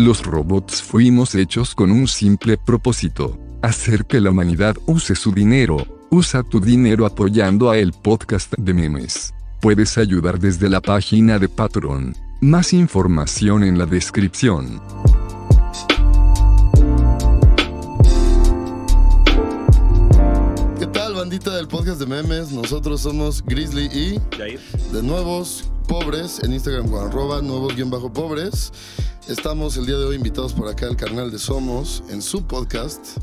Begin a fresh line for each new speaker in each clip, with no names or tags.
Los robots fuimos hechos con un simple propósito, hacer que la humanidad use su dinero. Usa tu dinero apoyando a el podcast de memes. Puedes ayudar desde la página de Patreon. Más información en la descripción.
Bandita del podcast de memes? Nosotros somos Grizzly y
Jair.
de nuevos pobres en Instagram con arroba nuevos guion bajo pobres. Estamos el día de hoy invitados por acá al canal de Somos en su podcast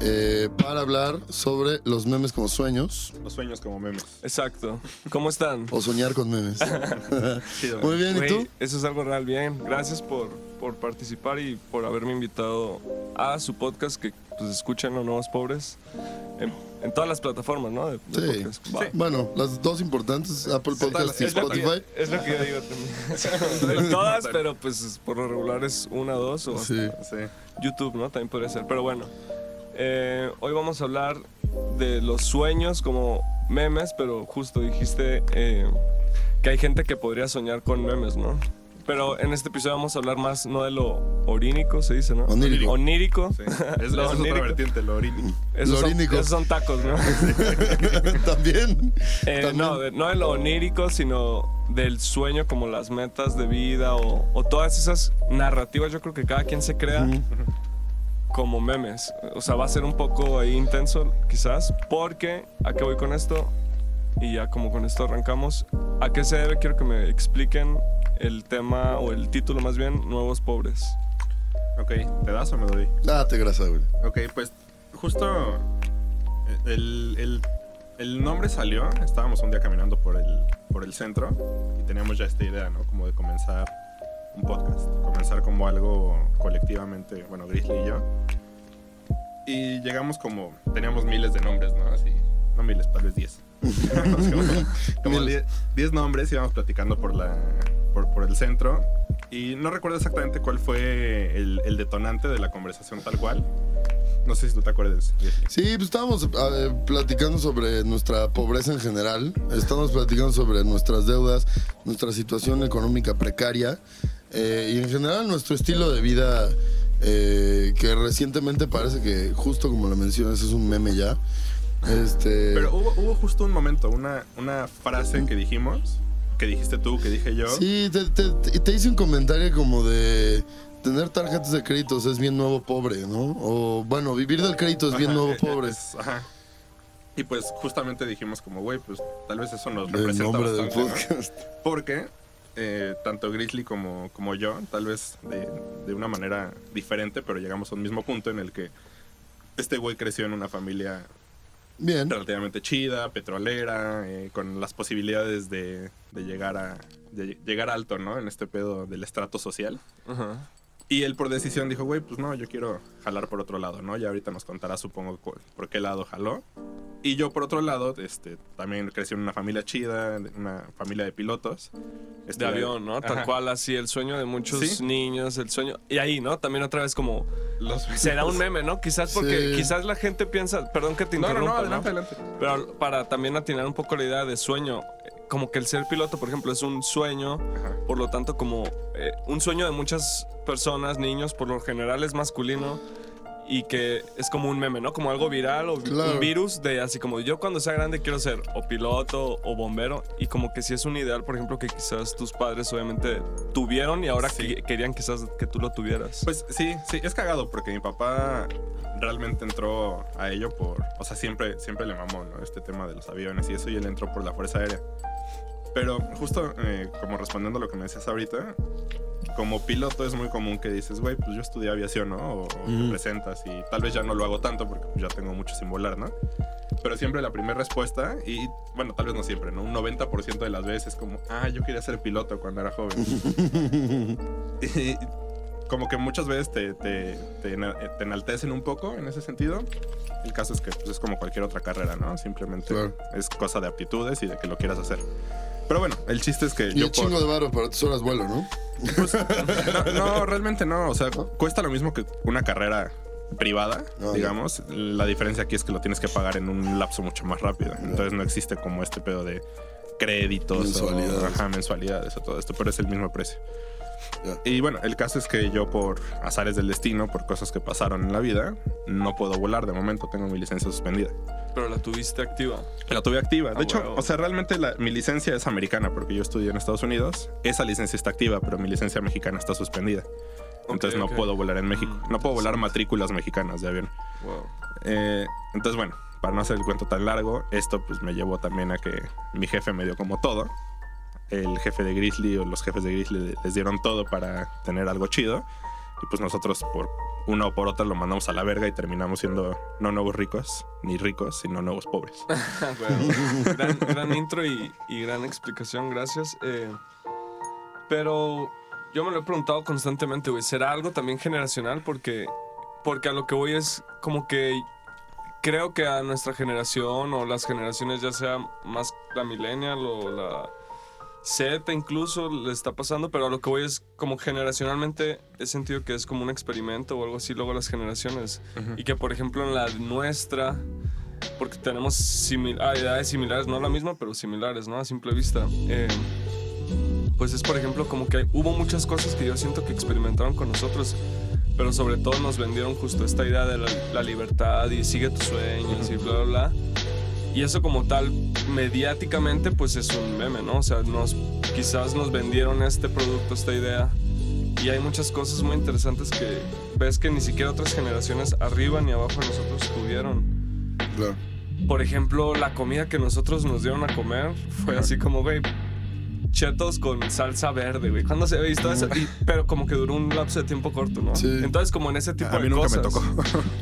eh, para hablar sobre los memes como sueños
Los sueños como memes.
Exacto. ¿Cómo están?
o soñar con memes.
Chido.
Muy bien, ¿y tú?
Eso es algo real, bien. Gracias por, por participar y por haberme invitado a su podcast que pues escuchan los nuevos pobres en, en todas las plataformas, ¿no? De, de
Sí. Bueno, las dos importantes, Apple Podcast y Spotify.
es lo que yo digo también. En todas, pero pues por lo regular es una, dos o
Sí.
Sí.
YouTube, ¿no? También podría ser. Pero bueno, eh, hoy vamos a hablar de los sueños como memes, pero justo dijiste eh, que hay gente que podría soñar con memes, ¿no? Pero en este episodio vamos a hablar más, no de lo orínico, se dice, ¿no?
Onírico.
Onírico.
sí. Es,
Lo
eso es otra
onírico.
vertiente, lo orínico.
Esos
Lo
son,
orínico.
esos son tacos, ¿no?
También.
Eh,
También.
no, de- no de lo onírico, sino del sueño, como las metas de vida o, o todas esas narrativas. Yo creo que cada quien se crea como memes. O sea, va a ser un poco ahí intenso, quizás, porque ¿a qué voy con esto? Y ya como con esto arrancamos. ¿A qué se debe? Quiero que me expliquen el tema o el título más bien, Nuevos Pobres.
Ok, ¿te das o me doy?
Date grasa, güey.
Ok, pues justo eh, el, el- el nombre salió. Estábamos un día caminando por el, por el centro y teníamos ya esta idea, ¿no? Como de comenzar un podcast. Comenzar como algo colectivamente, bueno, Grizzly y yo. Y llegamos como, teníamos miles de nombres, ¿no? Así, no miles, tal vez 10. como como
Miles.
10 nombres íbamos platicando por, la, por, por el centro. Y no recuerdo exactamente cuál fue el, el detonante de la conversación tal cual. No sé si tú te acuerdas.
Sí, pues estábamos eh, platicando sobre nuestra pobreza en general. Estamos platicando sobre nuestras deudas, nuestra situación económica precaria eh, y en general nuestro estilo de vida eh, que recientemente parece que justo como lo mencionas es un meme ya. Este,
Pero hubo, hubo justo un momento, una, una frase que dijimos, que dijiste tú, que dije yo.
sí, te, te- te- hice un comentario como de tener tarjetas de créditos es bien nuevo pobre, ¿no? O bueno, vivir del crédito es bien
Ajá,
nuevo pobre.
es- ajá. Y pues justamente dijimos como, güey, pues tal vez eso nos
El
representa
nombre del
bastante. Porque eh, tanto Grizzly como, como yo, tal vez de, de una manera diferente, pero llegamos a un mismo punto en el que este güey creció en una familia
Bien.
relativamente chida, petrolera, eh, con las posibilidades de, de llegar a de llegar alto, ¿no? En este pedo del estrato social.
Ajá.
Y él por decisión dijo, güey, pues no, yo quiero jalar por otro lado, ¿no? Ya ahorita nos contará, supongo, por qué lado jaló. Y yo, por otro lado, este, también crecí en una familia chida, de una familia de pilotos.
De
Este,
avión, ¿no? Tal
ajá.
cual así, el sueño de muchos
Sí.
niños, el sueño... Y ahí, ¿no? También otra vez como...
Los-
Será un meme, ¿no? Quizás porque
Sí.
quizás la gente piensa... Perdón que te
No, no,
interrumpa,
no, adelante, adelante.
Pero para también atinar un poco la idea de sueño, como que el ser piloto, por ejemplo, es un sueño,
Ajá.
por lo tanto, como eh, un sueño de muchas personas, niños, por lo general es masculino y que es como un meme, ¿no? Como algo viral o
Claro.
un virus de así como yo cuando sea grande quiero ser o piloto o bombero y como que si es un ideal, por ejemplo, que quizás tus padres obviamente tuvieron y ahora
Sí.
que- querían quizás que tú lo tuvieras.
Pues sí, sí, es cagado porque mi papá realmente entró a ello por, o sea, siempre, siempre le mamó, ¿no? Este tema de los aviones y eso, y él entró por la Fuerza Aérea. Pero justo eh, como respondiendo a lo que me decías ahorita, como piloto es muy común que dices, güey, pues yo estudié aviación, ¿no? O, o te
Ujú.
presentas y tal vez ya no lo hago tanto porque pues, ya tengo mucho sin volar, ¿no? Pero siempre la primera respuesta, y bueno, tal vez no siempre, ¿no? Un 90% de las veces es como, ah, yo quería ser piloto cuando era joven. Y como que muchas veces te, te, te ena- te enaltecen un poco en ese sentido. El caso es que pues, es como cualquier otra carrera, ¿no? Simplemente
Claro.
es cosa de aptitudes y de que lo quieras hacer. Pero bueno, el chiste es que
Y
yo
un
por-
chingo de varo para tus horas vuelo, ¿no?
pues, no, no, realmente no. O sea, cuesta lo mismo que una carrera privada,
Ah,
digamos. La diferencia aquí es que lo tienes que pagar en un lapso mucho más rápido. Entonces no existe como este pedo de créditos
Mensualidades.
o ajá, mensualidades o todo esto, pero es el mismo precio. Y bueno, el caso es que yo por azares del destino, por cosas que pasaron en la vida, no puedo volar. De momento tengo mi licencia suspendida.
Pero la tuviste activa.
La tuve activa. De
Ah,
hecho, o sea, realmente la- mi licencia es americana porque yo estudié en Estados Unidos. Esa licencia está activa, pero mi licencia mexicana está suspendida. Entonces
Ok,
no puedo volar en México.
Mm,
No puedo volar matrículas mexicanas de avión.
Wow.
Eh, entonces, bueno, para no hacer el cuento tan largo, esto pues me llevó también a que mi jefe me dio como todo. El jefe de Grizzly o los jefes de Grizzly les dieron todo para tener algo chido. Y pues nosotros por una o por otra lo mandamos a la verga y terminamos siendo no nuevos ricos, ni ricos, sino nuevos pobres.
Gran, intro y, y gran explicación, gracias. Eh, pero yo me lo he preguntado constantemente, güey, ¿será algo también generacional? Porque, porque a lo que voy es como que creo que a nuestra generación o las generaciones, ya sea más la millennial o la Z incluso, le está pasando, pero a lo que voy es como generacionalmente he sentido que es como un experimento o algo así luego las generaciones. Y que por ejemplo en la nuestra porque tenemos simil ah, edades similares, no la misma, pero similares, ¿no? A simple vista. Eh, pues es, por ejemplo, como que hubo muchas cosas que yo siento que experimentaron con nosotros, pero sobre todo nos vendieron justo esta idea de la, la libertad y sigue tus sueños y bla, bla, bla. Y eso como tal, mediáticamente, pues es un meme, ¿no? O sea, nos, quizás nos vendieron este producto, esta idea. Y hay muchas cosas muy interesantes que ves que ni siquiera otras generaciones arriba ni abajo de nosotros tuvieron
Claro.
por ejemplo, la comida que nosotros nos dieron a comer fue así como, güey, chetos con salsa verde, güey. ¿Cuándo se ha visto eso? Y- pero como que duró un lapso de tiempo corto, ¿no?
Sí.
Entonces, como en ese tipo
A mí
de
nunca
cosas.
me tocó.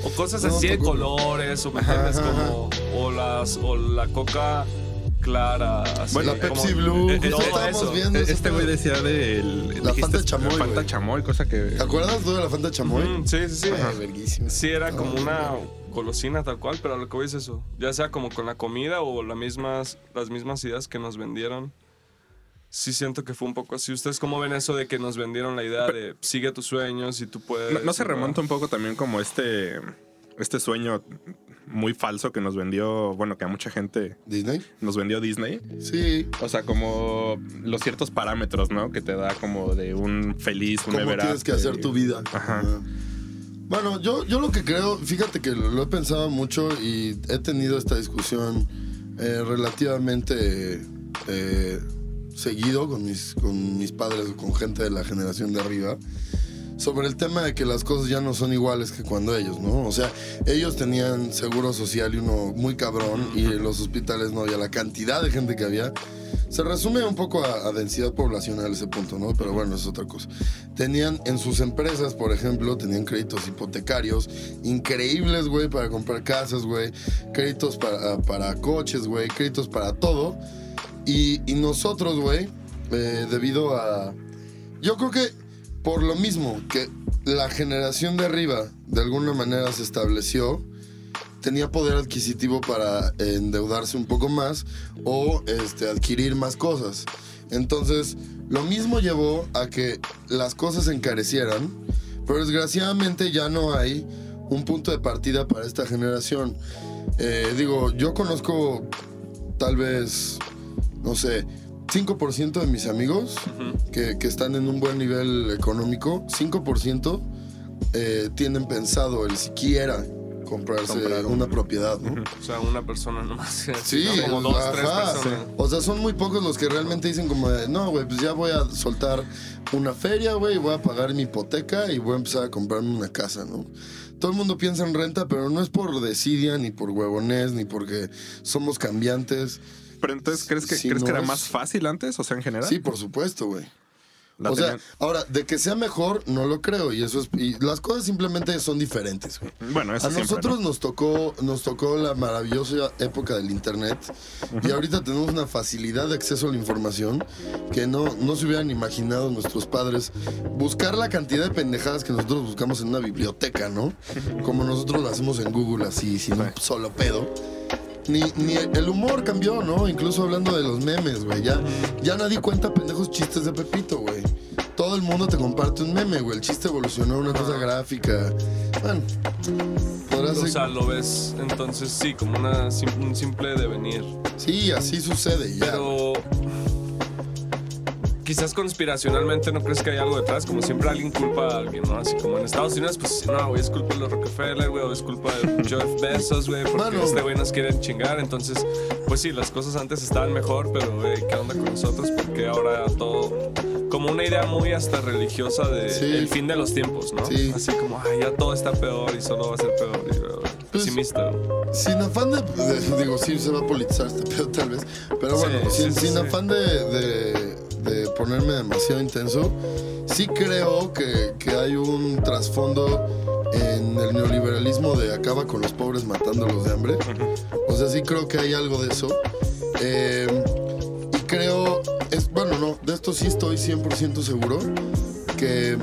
O cosas
No,
así de colores, o me entiendes, como. O, las, o la coca clara, así.
Bueno, la
como-
Pepsi Blue,
Eh, eh,
justo
todo
estábamos
eso.
viendo ese
Este güey decía del.
La
dijiste
Fanta chamoy,
Fanta
güey.
chamoy, cosa que.
¿Te acuerdas tú de la Fanta chamoy?
Ujú, sí, sí, sí.
Ay.
Sí, era como
Ah,
una golosina tal cual, pero lo que voy es eso. Ya sea como con la comida o las mismas, las mismas ideas que nos vendieron. Sí siento que fue un poco así. ¿Ustedes cómo ven eso de que nos vendieron la idea de sigue tus sueños y tú puedes...
¿No, no se remonta un poco también como este. Este sueño muy falso que nos vendió. Bueno, que a mucha gente
¿Disney?
nos vendió Disney.
Sí.
O sea, como los ciertos parámetros, ¿no? Que te da como de un feliz, un
¿Cómo tienes que hacer tu vida?
Ajá.
Ajá. Bueno, yo, yo lo que creo, fíjate que lo, lo he pensado mucho y he tenido esta discusión eh, relativamente eh, seguido con mis, con mis padres o con gente de la generación de arriba sobre el tema de que las cosas ya no son iguales que cuando ellos, ¿no? O sea, ellos tenían seguro social y uno muy cabrón y en los hospitales no había la cantidad de gente que había. Se resume un poco a, a densidad poblacional ese punto, ¿no? Pero bueno, es otra cosa. Tenían en sus empresas, por ejemplo, tenían créditos hipotecarios increíbles, güey, para comprar casas, güey. Créditos para, para coches, güey. Créditos para todo. Y, nosotros, güey, eh, debido a... Yo creo que por lo mismo que la generación de arriba de alguna manera se estableció, tenía poder adquisitivo para endeudarse un poco más o este, adquirir más cosas. Entonces, lo mismo llevó a que las cosas encarecieran, pero desgraciadamente ya no hay un punto de partida para esta generación. Eh, digo, yo conozco tal vez, no sé, 5% de mis amigos que, que están en un buen nivel económico, 5% eh, tienen pensado el siquiera comprarse
Comprar un-
una propiedad, ¿no?
O sea, una persona nomás.
Sí,
¿no? como dos, tres.
O sea, son muy pocos los que realmente dicen como de, no, güey, pues ya voy a soltar una feria, güey, voy a pagar mi hipoteca y voy a empezar a comprarme una casa, ¿no? Todo el mundo piensa en renta, pero no es por desidia, ni por huevonés, ni porque somos cambiantes.
Pero entonces, ¿crees que, ¿crees
no
que era
es-
más fácil antes? O sea, en general.
Sí, por supuesto, güey.
La
o sea, ahora, de que sea mejor, no lo creo. Y eso es. Y las cosas simplemente son diferentes, güey.
bueno, eso
A
siempre,
nosotros
¿no?
nos tocó, nos tocó la maravillosa época del internet y ahorita tenemos una facilidad de acceso a la información que no, no se hubieran imaginado nuestros padres. Buscar la cantidad de pendejadas que nosotros buscamos en una biblioteca, ¿no? Como nosotros lo hacemos en Google así, sin un solo pedo. Ni, ni el humor cambió, ¿no? Incluso hablando de los memes, güey. Ya, ya nadie cuenta pendejos chistes de Pepito, güey. Todo el mundo te comparte un meme, güey. El chiste evolucionó una cosa gráfica. Bueno, podrás...
O sea, lo ves entonces sí, como una, un simple devenir.
Sí, así sucede ya.
Pero quizás conspiracionalmente no crees que hay algo detrás, como siempre alguien culpa a alguien, ¿no? Así como en Estados Unidos, pues no, güey, es culpa de los Rockefeller, güey, o es culpa de Jeff Bezos, güey, porque
Mano.
este güey nos quiere chingar. Entonces, pues sí, las cosas antes estaban mejor, pero, güey, ¿qué onda con nosotros? Porque ahora todo. Como una idea muy hasta religiosa de
Sí.
el fin de los tiempos, ¿no?
Sí.
Así como, ay, ya todo está peor y solo va a ser peor. Y, güey,
Pues,
pesimista.
Sin afán de, de- Digo, sí se va a politizar este pedo tal vez. Pero bueno,
sí,
sin, sin afán de- de ponerme demasiado intenso, sí creo que, que hay un trasfondo en el neoliberalismo de acaba con los pobres matándolos de hambre. O sea, sí creo que hay algo de eso. Eh, y creo, es, bueno, no, de esto sí estoy 100% seguro, que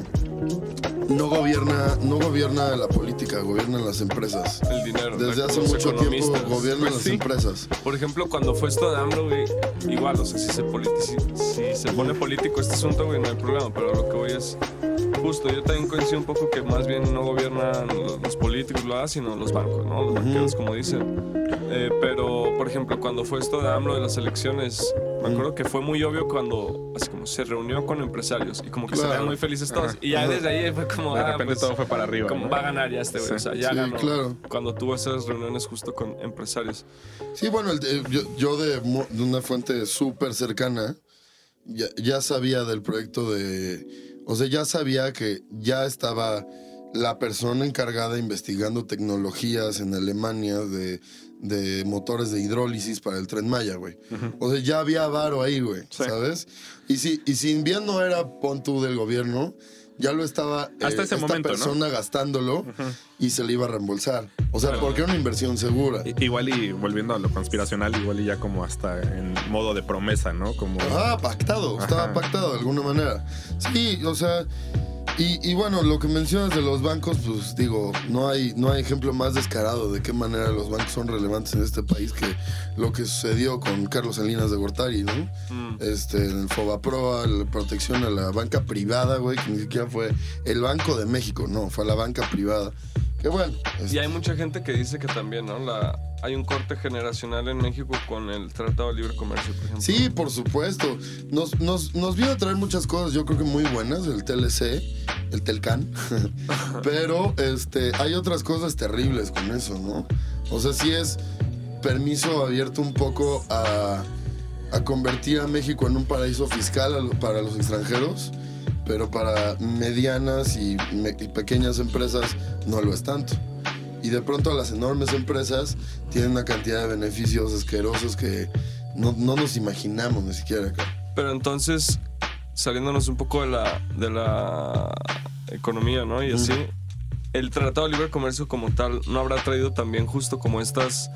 no gobierna, no gobierna la política, gobiernan las empresas.
El dinero.
Desde hace mucho tiempo gobiernan
Pues
las
sí.
empresas.
Por ejemplo, cuando fue esto de AMLO, güey, igual, o sea, si se, si, si se pone político este asunto, güey, no hay problema, pero lo que voy es, justo, yo también coincido un poco que más bien no gobiernan los, los políticos, ¿verdad? sino los bancos, ¿no? Los banqueros, como dicen. Eh, pero, por ejemplo, cuando fue esto de AMLO de las elecciones, me acuerdo que fue muy obvio cuando, así como se reunió con empresarios y como que se
Claro.
veían muy felices todos.
Ajá.
Y ya desde ahí fue como,
De
ah,
repente
pues,
todo fue para arriba.
como
¿no?
va a ganar ya este güey,
Sí.
o sea, ya
Sí,
ganó.
claro.
Cuando tuvo esas reuniones justo con empresarios.
Sí, bueno, el de- yo, yo de, una fuente súper cercana ya, ya sabía del proyecto de... O sea, ya sabía que ya estaba la persona encargada investigando tecnologías en Alemania de, de motores de hidrólisis para el tren Maya, güey. O sea, ya había varo ahí, güey,
Sí.
¿sabes? Y si, y si bien no era pon tú del gobierno, ya lo estaba eh,
Hasta ese
esta
momento, ¿no?
persona gastándolo y se le iba a reembolsar. O sea, porque era una inversión segura.
I- Igual y volviendo a lo conspiracional, igual y ya como hasta en modo de promesa, ¿no? Como
Ah, pactado, estaba pactado de alguna manera. Sí, o sea, y, y bueno, lo que mencionas de los bancos, pues digo, no hay, no hay ejemplo más descarado de qué manera los bancos son relevantes en este país que lo que sucedió con Carlos Salinas de Gortari, ¿no?
Mm.
Este, el Fobaproa, la protección a la banca privada, güey, que ni siquiera fue el Banco de México, no, fue a la banca privada. Bueno,
Y hay mucha gente que dice que también, ¿no? La, hay un corte generacional en México con el Tratado de Libre Comercio, por ejemplo.
Sí, por supuesto. Nos, nos, nos vino a traer muchas cosas, yo creo que muy buenas, el TLC, el Telcan. Pero este, hay otras cosas terribles con eso, ¿no? O sea, sí es permiso abierto un poco a, a convertir a México en un paraíso fiscal para los extranjeros, pero para medianas y, me- y pequeñas empresas no lo es tanto. Y de pronto las enormes empresas tienen una cantidad de beneficios asquerosos que no, no nos imaginamos ni siquiera acá.
Pero entonces, saliéndonos un poco de la, de la economía, ¿no? Y así, el Tratado de Libre Comercio como tal no habrá traído también justo como estas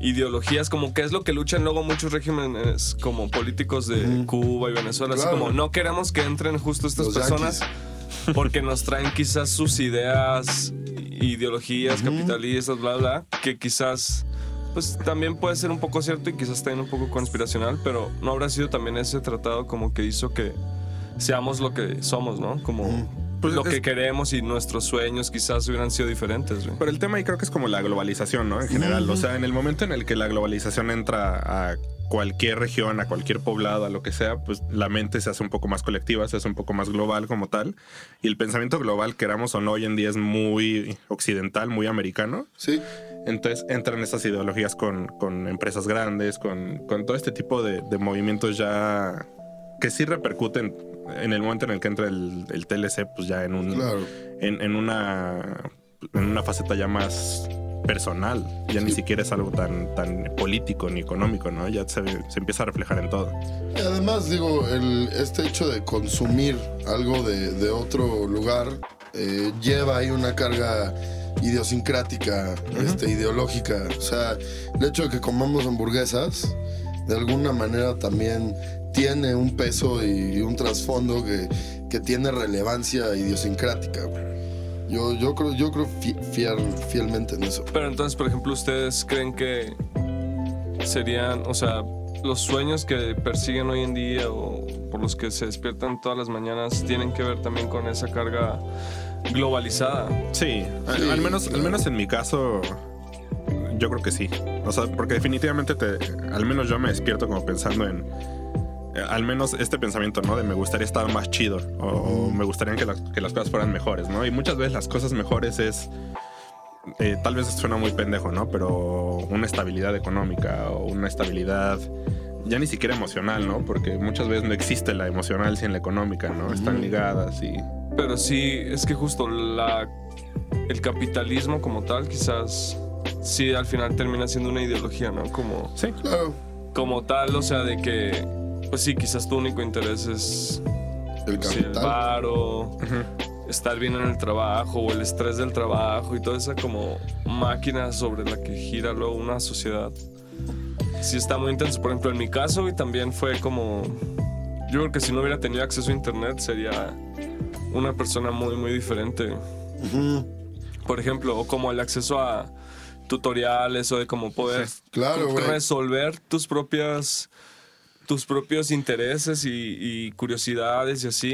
ideologías, como que es lo que luchan luego muchos regímenes como políticos de. Cuba y Venezuela, así como no queremos que entren justo estas
Los
personas
yanquis.
porque nos traen quizás sus ideas, ideologías capitalistas, bla, bla, que quizás pues también puede ser un poco cierto y quizás también un poco conspiracional, pero no habrá sido también ese tratado como que hizo que seamos lo que somos, ¿no? Como.
Pues
lo
es-
que queremos y nuestros sueños quizás hubieran sido diferentes, güey.
Pero el tema ahí creo que es como la globalización, ¿no? En general. O sea, en el momento en el que la globalización entra a cualquier región, a cualquier poblado, a lo que sea, pues la mente se hace un poco más colectiva, se hace un poco más global como tal. Y el pensamiento global, queramos o no, hoy en día es muy occidental, muy americano.
Sí,
Entonces entran estas ideologías con, con empresas grandes, con, con todo este tipo de, de movimientos ya que sí repercuten en el momento en el que entra el, el TLC, pues ya en un
claro.
en, en una en una faceta ya más personal. Ya ni siquiera es algo tan, tan político ni económico, ¿no? Ya se, se empieza a reflejar en todo.
Y además, digo, el, este hecho de consumir algo de, de otro lugar eh, lleva ahí una carga idiosincrática, este, ideológica. O sea, el hecho de que comamos hamburguesas, de alguna manera también tiene un peso y, un trasfondo que, que tiene relevancia idiosincrática. güey. Yo, yo creo, yo creo fi- fiel- fielmente en eso.
Pero entonces, por ejemplo, ¿ustedes creen que serían, o sea, los sueños que persiguen hoy en día o por los que se despiertan todas las mañanas tienen que ver también con esa carga globalizada?
Sí, al-
Sí,
al, menos, al menos en mi caso, yo creo que sí. O sea, porque definitivamente te, al menos yo me despierto como pensando en, eh, al menos este pensamiento, ¿no? De me gustaría estar más chido o, me gustaría que, la- que las cosas fueran mejores, ¿no? Y muchas veces las cosas mejores es, eh, tal vez suena muy pendejo, ¿no? Pero una estabilidad económica o una estabilidad ya ni siquiera emocional, ¿no? Porque muchas veces no existe la emocional sin la económica, ¿no? Están ligadas y...
Pero sí, es que justo la, el capitalismo como tal quizás sí al final termina siendo una ideología, ¿no? Como,
Sí,
Claro,
como tal, o sea, de que, pues sí, quizás tu único interés es
el
sí, el varo, estar bien en el trabajo o el estrés del trabajo y toda esa como máquina sobre la que gira luego una sociedad. Sí está muy intenso. Por ejemplo, en mi caso y también fue como... Yo creo que si no hubiera tenido acceso a internet sería una persona muy, muy diferente. Por ejemplo, como el acceso a tutoriales o de cómo poder
Claro,
resolver tus propias tus propios intereses y, y curiosidades y así,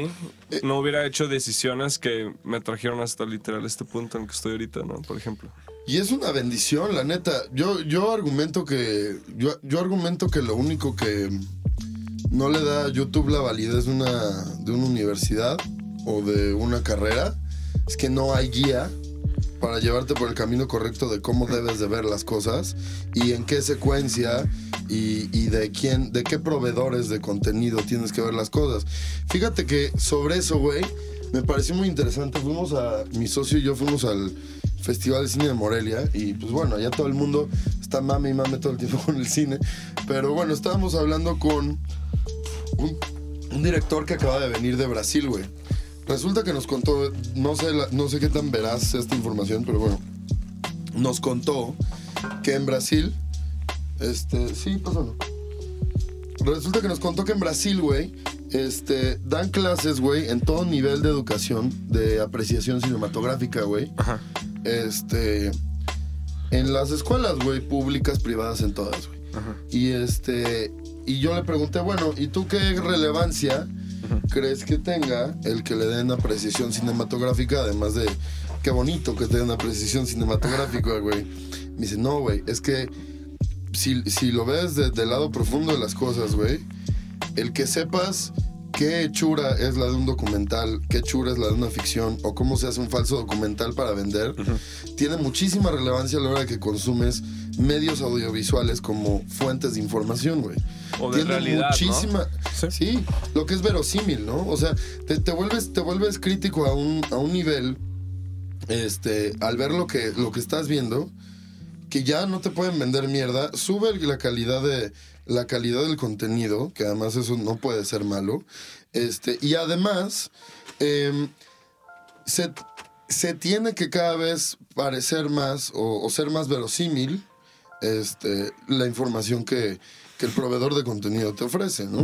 Eh.
no hubiera hecho decisiones que me trajeron hasta literal este punto en que estoy ahorita, ¿no? Por ejemplo.
Y es una bendición, la neta. Yo, yo argumento que. Yo, yo argumento que lo único que no le da a YouTube la validez de una, de una universidad o de una carrera es que no hay guía para llevarte por el camino correcto de cómo debes de ver las cosas y en qué secuencia y, de quién, de qué proveedores de contenido tienes que ver las cosas. Fíjate que sobre eso, güey, me pareció muy interesante. Fuimos a, mi socio y yo fuimos al Festival de Cine de Morelia y pues bueno, allá todo el mundo está mame y mame todo el tiempo con el cine. Pero bueno, estábamos hablando con un, un director que acaba de venir de Brasil, güey. Resulta que nos contó, no sé, la- no sé qué tan veraz esta información, pero bueno, nos contó que en Brasil, este, sí, pásalo. Resulta que nos contó que en Brasil, güey, este, dan clases, güey, en todo nivel de educación, de apreciación cinematográfica, güey.
Ajá.
Este, en las escuelas, güey, públicas, privadas, en todas, güey.
Ajá.
Y este, y yo le pregunté, bueno, ¿y tú qué relevancia crees que tenga el que le den apreciación cinematográfica, además de qué bonito que te den apreciación cinematográfica, güey? Me dice, no, güey, es que si, si lo ves de- del lado profundo de las cosas, güey, el que sepas qué hechura es la de un documental, qué hechura es la de una ficción, o cómo se hace un falso documental para vender, tiene muchísima relevancia a la hora de que consumes medios audiovisuales como fuentes de información, güey.
O de
Tiene
realidad, ¿no?
muchísima.
Sí.
Sí, lo que es verosímil, ¿no? O sea, te, te vuelves, te vuelves crítico a un, a un nivel, este, al ver lo que, lo que estás viendo, que ya no te pueden vender mierda. Sube la calidad de la calidad del contenido, que además eso no puede ser malo. Este, y además, em, se, se tiene que cada vez parecer más o, ser más verosímil este, la información que, que el proveedor de contenido te ofrece, ¿no?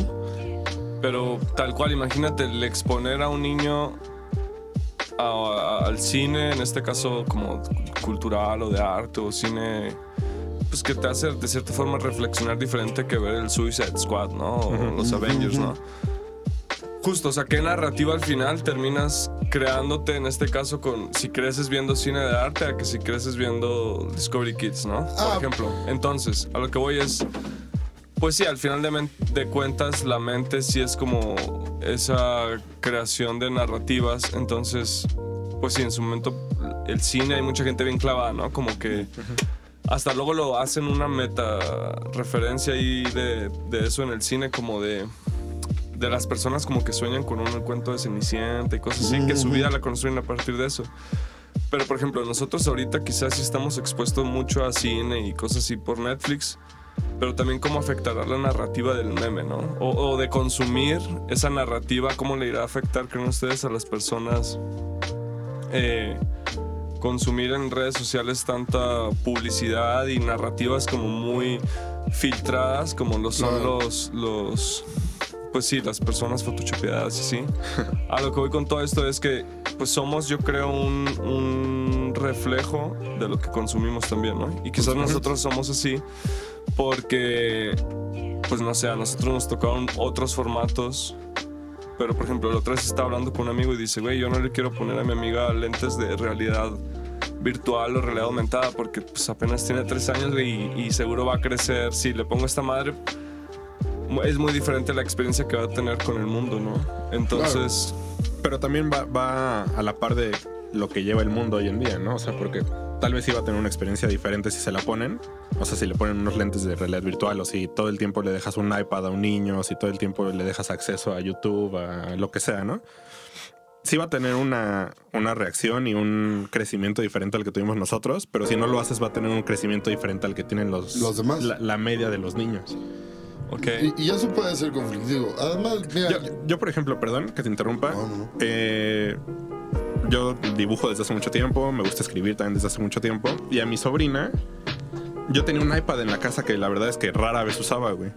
Pero tal cual, imagínate el exponer a un niño al cine, en este caso como cultural o de arte o cine, pues que te hace de cierta forma reflexionar diferente que ver el Suicide Squad, ¿no? O los Avengers, ¿no? Justo, o sea, ¿qué narrativa al final terminas creándote en este caso con si creces viendo cine de arte a que si creces viendo Discovery Kids, ¿no? Por
Ah.
ejemplo. Entonces, a lo que voy es, pues sí, al final de, cuentas la mente sí es como esa creación de narrativas, entonces, pues sí, en su momento el cine hay mucha gente bien clavada, ¿no? Como que hasta luego lo hacen una meta referencia ahí de, de eso en el cine, como de de las personas como que sueñan con un cuento de Cenicienta y cosas así, que su vida la construyen a partir de eso. Pero por ejemplo, nosotros ahorita quizás sí estamos expuestos mucho a cine y cosas así por Netflix, pero también cómo afectará la narrativa del meme, ¿no? O, o de consumir esa narrativa, cómo le irá a afectar, creen ustedes, a las personas eh, consumir en redes sociales tanta publicidad y narrativas como muy filtradas, como lo son
Claro.
los, los, pues sí, las personas photoshopeadas y sí. A lo que voy con todo esto es que, pues somos, yo creo, un, un reflejo de lo que consumimos también, ¿no? Y quizás nosotros somos así porque, pues no sé, a nosotros nos tocaron otros formatos. Pero, por ejemplo, la otra vez estaba hablando con un amigo y dice, güey, yo no le quiero poner a mi amiga lentes de realidad virtual o realidad aumentada porque pues apenas tiene tres años y seguro va a crecer. Si le pongo esta madre, es muy diferente la experiencia que va a tener con el mundo, ¿no? Entonces,
Pero también va, va a la par de lo que lleva el mundo hoy en día, ¿no? O sea, porque tal vez iba a tener una experiencia diferente si se la ponen. O sea, si le ponen unos lentes de realidad virtual o si todo el tiempo le dejas un iPad a un niño, si todo el tiempo le dejas acceso a YouTube, a lo que sea, ¿no? Sí va a tener una, una reacción y un crecimiento diferente al que tuvimos nosotros, pero si no lo haces va a tener un crecimiento diferente al que tienen los,
Los demás.
La, la media de los niños.
ok.
Y, y eso puede ser conflictivo. Además, mira,
Yo, yo, por ejemplo, perdón que te interrumpa.
No, no, no.
Eh, yo dibujo desde hace mucho tiempo, me gusta escribir también desde hace mucho tiempo. Y a mi sobrina, yo tenía un iPad en la casa que la verdad es que rara vez usaba, güey.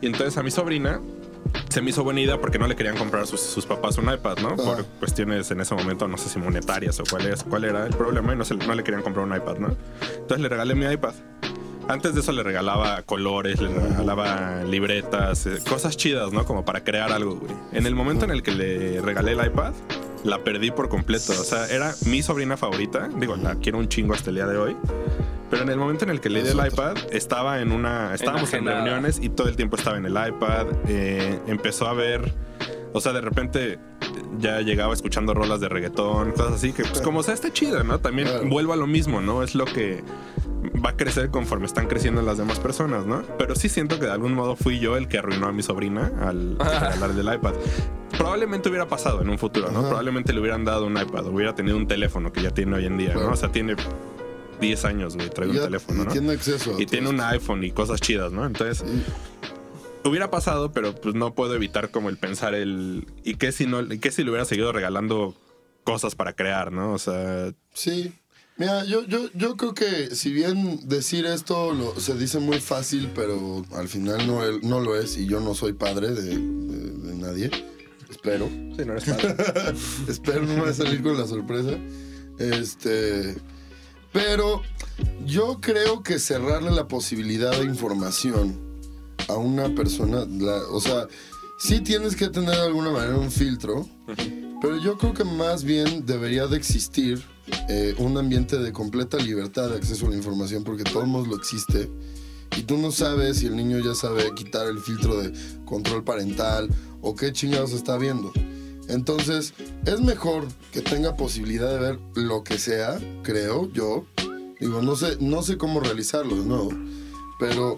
Y entonces a mi sobrina se me hizo buena idea porque no le querían comprar sus, sus papás un iPad, ¿no? Por cuestiones en ese momento, no sé si monetarias o cuál, es, cuál era el problema y no, se- no le querían comprar un iPad, ¿no? Entonces le regalé mi iPad. Antes de eso le regalaba colores, le regalaba libretas, eh, cosas chidas, ¿no? Como para crear algo, güey. En el momento en el que le regalé el iPad, la perdí por completo. O sea, era mi sobrina favorita. Digo, la quiero un chingo hasta el día de hoy. Pero en el momento en el que le di el iPad, estaba en una. Estábamos en reuniones y todo el tiempo estaba en el iPad. eh, empezó a ver. O sea, de repente ya llegaba escuchando rolas de reggaetón, cosas así, que pues como sea, está chido, ¿no? También
Claro.
vuelvo a lo mismo, ¿no? Es lo que va a crecer conforme están creciendo las demás personas, ¿no? Pero sí siento que de algún modo fui yo el que arruinó a mi sobrina al al regalarle el iPad. Probablemente hubiera pasado en un futuro, ¿no?
Ajá.
Probablemente le hubieran dado un iPad, hubiera tenido un teléfono que ya tiene hoy en día, ¿no? O sea, tiene 10 años, güey, trae un teléfono,
y
¿no?
tiene acceso
Y tiene un iPhone y cosas chidas, ¿no? Entonces,
Y-
hubiera pasado, pero pues no puedo evitar como el pensar el ¿y qué si no y qué si le hubiera seguido regalando cosas para crear, ¿no? O sea,
Sí. Mira, yo, yo, yo creo que si bien decir esto lo- se dice muy fácil, pero al final no, el- no lo es y yo no soy padre de, de- de nadie. Espero.
sí, no eres padre.
Espero no me va a salir con la sorpresa. Este. Pero yo creo que cerrarle la posibilidad de información a una persona, la- o sea, sí tienes que tener de alguna manera un filtro, pero yo creo que más bien debería de existir eh, un ambiente de completa libertad de acceso a la información, porque todo mundo lo existe. Y tú no sabes si el niño ya sabe quitar el filtro de control parental o qué chingados está viendo. Entonces, es mejor que tenga posibilidad de ver lo que sea, creo yo. Digo, no sé, no sé cómo realizarlo de nuevo. Pero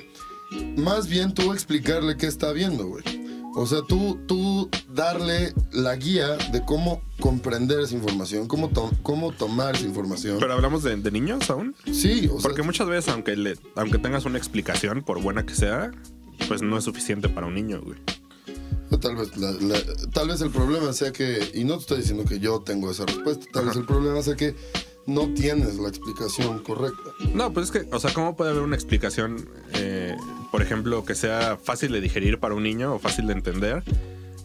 más bien tú explicarle qué está viendo, güey. O sea, tú, tú darle la guía de cómo comprender esa información, cómo, to- cómo tomar esa información.
Pero hablamos de, de niños aún.
sí, o sea,
Porque muchas veces, aunque, le, aunque tengas una explicación, por buena que sea, pues no es suficiente para un niño, güey.
Tal vez, la- la- tal vez el problema sea que, y no te estoy diciendo que yo tengo esa respuesta, tal vez el problema sea que no tienes la explicación correcta.
No, pues es que, o sea, ¿cómo puede haber una explicación, eh, por ejemplo, que sea fácil de digerir para un niño o fácil de entender?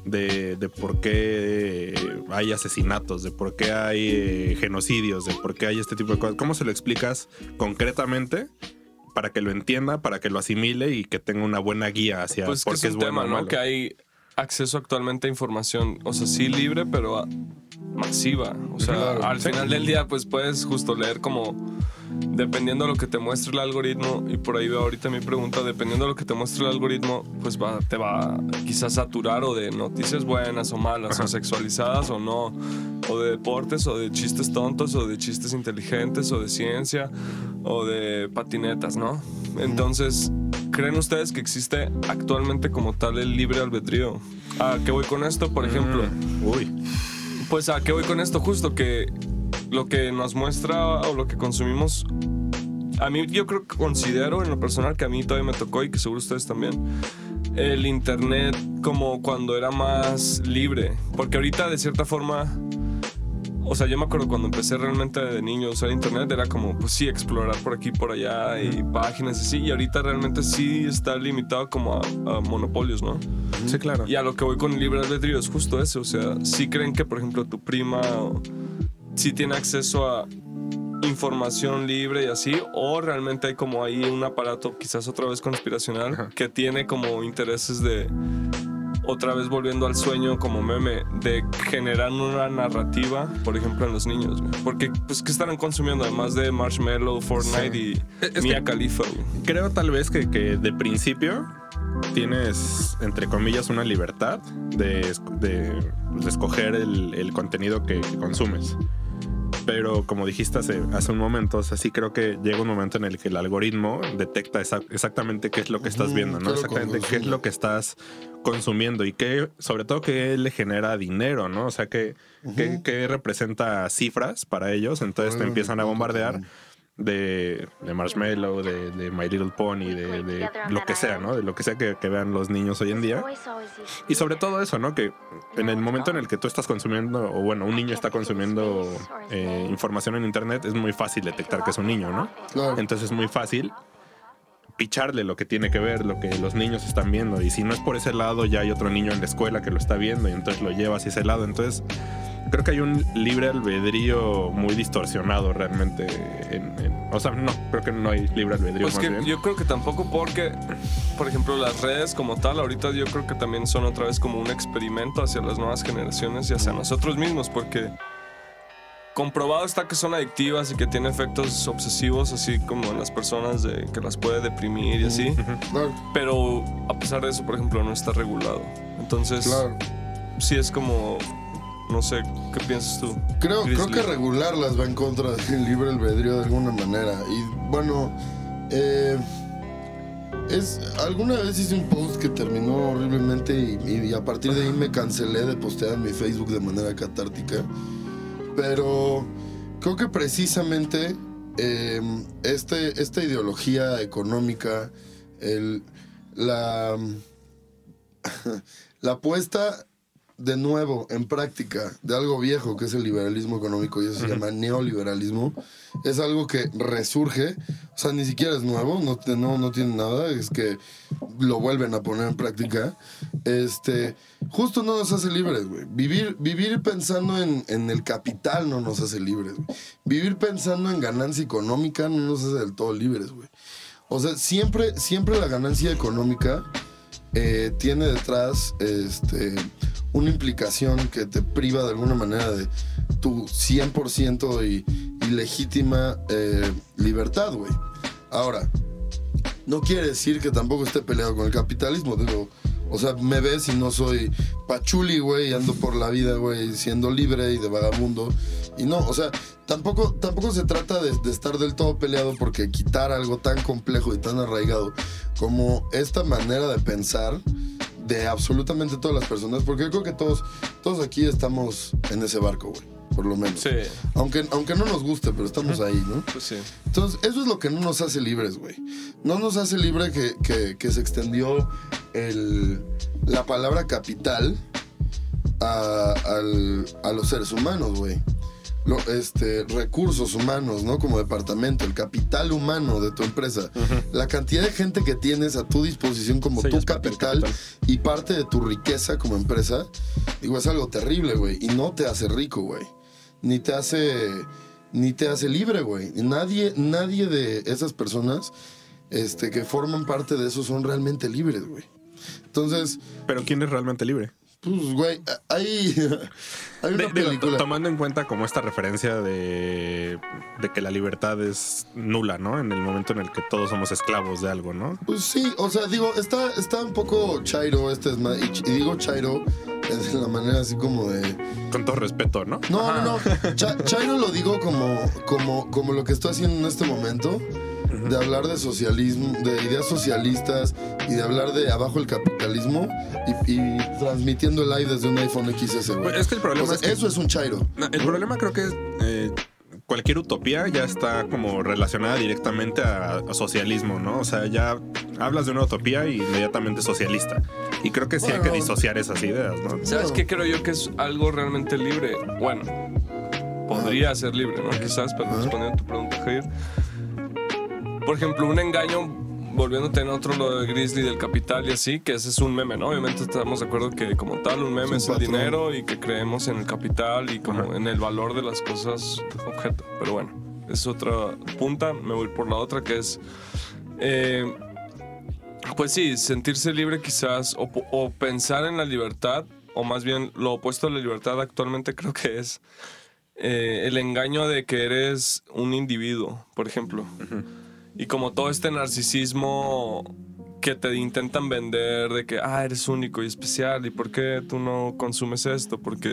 De, de por qué hay asesinatos, de por qué hay eh, genocidios, de por qué hay este tipo de cosas. ¿Cómo se lo explicas concretamente para que lo entienda, para que lo asimile y que tenga una buena guía hacia
Pues
por
es
qué
un
es bueno
tema,
o
¿no?
malo?
Que hay acceso actualmente a información, o sea, sí libre, pero masiva. O sea,
Claro.
al final del día, pues puedes justo leer como, dependiendo de lo que te muestre el algoritmo, y por ahí veo ahorita mi pregunta, dependiendo de lo que te muestre el algoritmo, pues va, te va quizás saturar o de noticias buenas o malas, o sexualizadas o no, o de deportes, o de chistes tontos, o de chistes inteligentes, o de ciencia, o de patinetas, ¿no? Entonces, ¿creen ustedes que existe actualmente como tal el libre albedrío? ¿A qué voy con esto? Por ejemplo,
Mm, Uy,
pues a qué voy con esto justo que lo que nos muestra o lo que consumimos a mí yo creo que considero en lo personal que a mí todavía me tocó y que seguro ustedes también el internet como cuando era más libre. Porque ahorita de cierta forma o sea, yo me acuerdo cuando empecé realmente de niño a usar internet, era como, pues sí, explorar por aquí, por allá y páginas así. Y ahorita realmente sí está limitado como a, a monopolios, ¿no?
sí, claro.
Y a lo que voy con el libre albedrío es justo eso. O sea, si creen que, por ejemplo, tu prima o- sí tiene acceso a información libre y así, o realmente hay como ahí un aparato, quizás otra vez conspiracional,
Ajá.
que tiene como intereses de, otra vez volviendo al sueño como meme, de generar una narrativa, por ejemplo, en los niños. güey. Porque, pues, ¿qué estarán consumiendo? Además de Marshmallow, Fortnite
Es
y Mia Khalifa. güey.
Creo tal vez que, que de principio tienes, entre comillas, una libertad de, es- de, pues, de escoger el, el contenido que, que consumes. Pero como dijiste hace, hace un momento, o sea, sí creo que llega un momento en el que el algoritmo detecta esa- exactamente qué es lo que estás
Ujú,
viendo, ¿no? Exactamente qué es lo que estás consumiendo y qué, sobre todo, qué le genera dinero, ¿no? O sea, qué- qué representa cifras para ellos. Entonces te empiezan a bombardear de, de Marshmallow, de, de My Little Pony, de, de lo que sea, ¿no? De lo que sea que, que vean los niños hoy en día. Y sobre todo eso, ¿no? Que en el momento en el que tú estás consumiendo, o bueno, un niño está consumiendo eh, información en Internet, es muy fácil detectar que es un niño, ¿no? Entonces es muy fácil picharle lo que tiene que ver, lo que los niños están viendo. Y si no es por ese lado, ya hay otro niño en la escuela que lo está viendo y entonces lo lleva hacia ese lado. Entonces creo que hay un libre albedrío muy distorsionado realmente. En, en- o sea, no, creo que no hay libre albedrío.
Pues
más
que
bien.
yo creo que tampoco porque, por ejemplo, las redes como tal, ahorita yo creo que también son otra vez como un experimento hacia las nuevas generaciones y hacia nosotros mismos, porque comprobado está que son adictivas y que tienen efectos obsesivos, así como en las personas de que las puede deprimir y así.
Claro,
Pero a pesar de eso, por ejemplo, no está regulado. Entonces,
claro.
sí es como, no sé, ¿qué piensas tú?
Creo, creo que regularlas va en contra del libre albedrío de alguna manera. Y bueno, eh, es, alguna vez hice un post que terminó horriblemente y, y a partir de ahí me cancelé de postear en mi Facebook de manera catártica. Pero creo que precisamente eh, este, esta ideología económica, el, la, la puesta de nuevo en práctica de algo viejo que es el liberalismo económico y eso se llama neoliberalismo, es algo que resurge, o sea, ni siquiera es nuevo, no, no, no tiene nada, es que lo vuelven a poner en práctica. Este, justo no nos hace libres, güey. Vivir, vivir pensando en, en el capital no nos hace libres, güey. Vivir pensando en ganancia económica no nos hace del todo libres, güey. O sea, siempre, siempre la ganancia económica eh, tiene detrás este, una implicación que te priva de alguna manera de tu 100% y, y legítima eh, libertad, güey. Ahora, no quiere decir que tampoco esté peleado con el capitalismo, digo. O sea, me ves y no soy pachuli, güey, ando por la vida, güey, siendo libre y de vagabundo. Y no, o sea, tampoco, tampoco se trata de, estar del todo peleado porque quitar algo tan complejo y tan arraigado como esta manera de pensar de absolutamente todas las personas, porque creo que todos, todos aquí estamos en ese barco, güey, por lo menos.
Sí,
Aunque, aunque no nos guste, pero estamos ahí, ¿no?
pues sí.
Entonces, eso es lo que no nos hace libres, güey. No nos hace libre que, que- que se extendió el- la palabra capital a, al- a los seres humanos, güey. Este, recursos humanos, ¿no? Como departamento, el capital humano de tu empresa. La cantidad de gente que tienes a tu disposición como
Sí,
tu capital,
capital.
y parte de tu riqueza como empresa, digo, es algo terrible, güey. Y no te hace rico, güey. Ni te hace. Ni te hace libre, güey. Nadie, nadie de esas personas este, que forman parte de eso son realmente libres, güey. Entonces,
Pero ¿quién es realmente libre?
Pues, güey, hay, hay una
De-
película.
to- tomando en cuenta como esta referencia de, de que la libertad es nula, ¿no? En el momento en el que todos somos esclavos de algo, ¿no?
Pues sí, o sea, digo, está, está un poco chairo este es más. Y, ch- y digo chairo es de la manera así como de.
Con todo respeto, ¿no?
No, no, no. Cha- chairo lo digo como, como, como lo que estoy haciendo en este momento. De hablar de socialismo, de ideas socialistas y de hablar de abajo el capitalismo y, y transmitiendo el live desde un iPhone XS, güey.
Pues es que el problema
O sea,
es que-
eso es un chairo.
No, El problema creo que es eh, cualquier utopía ya está como relacionada directamente a, a socialismo, ¿no? O sea, ya hablas de una utopía y inmediatamente socialista. Y creo que sí hay que
Bueno.
disociar esas ideas, ¿no?
¿Sabes qué creo yo que es algo realmente libre? Bueno, podría ser libre, ¿no? Quizás, pero respondiendo a tu pregunta, Jair. Por ejemplo, un engaño, volviéndote en otro lo de Grizzly del capital y así, que ese es un meme, ¿no? Obviamente estamos de acuerdo que como tal un meme
Es
el dinero y que creemos en el capital y como
Ajá.
en el valor de las cosas objeto. Pero bueno, es otra punta, me voy por la otra que es... eh, pues sí, sentirse libre quizás o, pensar en la libertad, o más bien lo opuesto a la libertad actualmente creo que es eh, el engaño de que eres un individuo, por ejemplo. Y como todo este narcisismo que te intentan vender de que, ah, eres único y especial, ¿y por qué tú no consumes esto? Porque,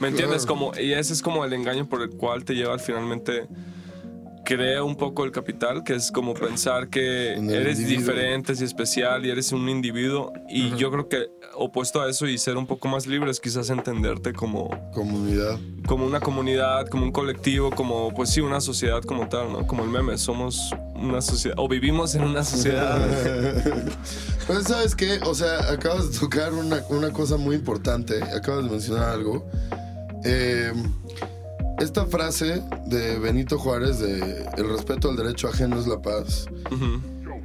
¿me entiendes?
Claro.
Como, y ese es como el engaño por el cual te lleva al finalmente crea un poco el capital, que es como pensar que eres
individuo.
diferente y especial y eres un individuo. Y yo creo que opuesto a eso y ser un poco más libre es quizás entenderte como,
Comunidad.
como una comunidad, como un colectivo, como, pues sí, una sociedad como tal, ¿no? Como el meme, somos una sociedad, o vivimos en una sociedad.
Pues sabes qué, o sea, acabas de tocar una, una cosa muy importante, acabas de mencionar algo. Eh, esta frase de Benito Juárez de el respeto al derecho ajeno es la paz,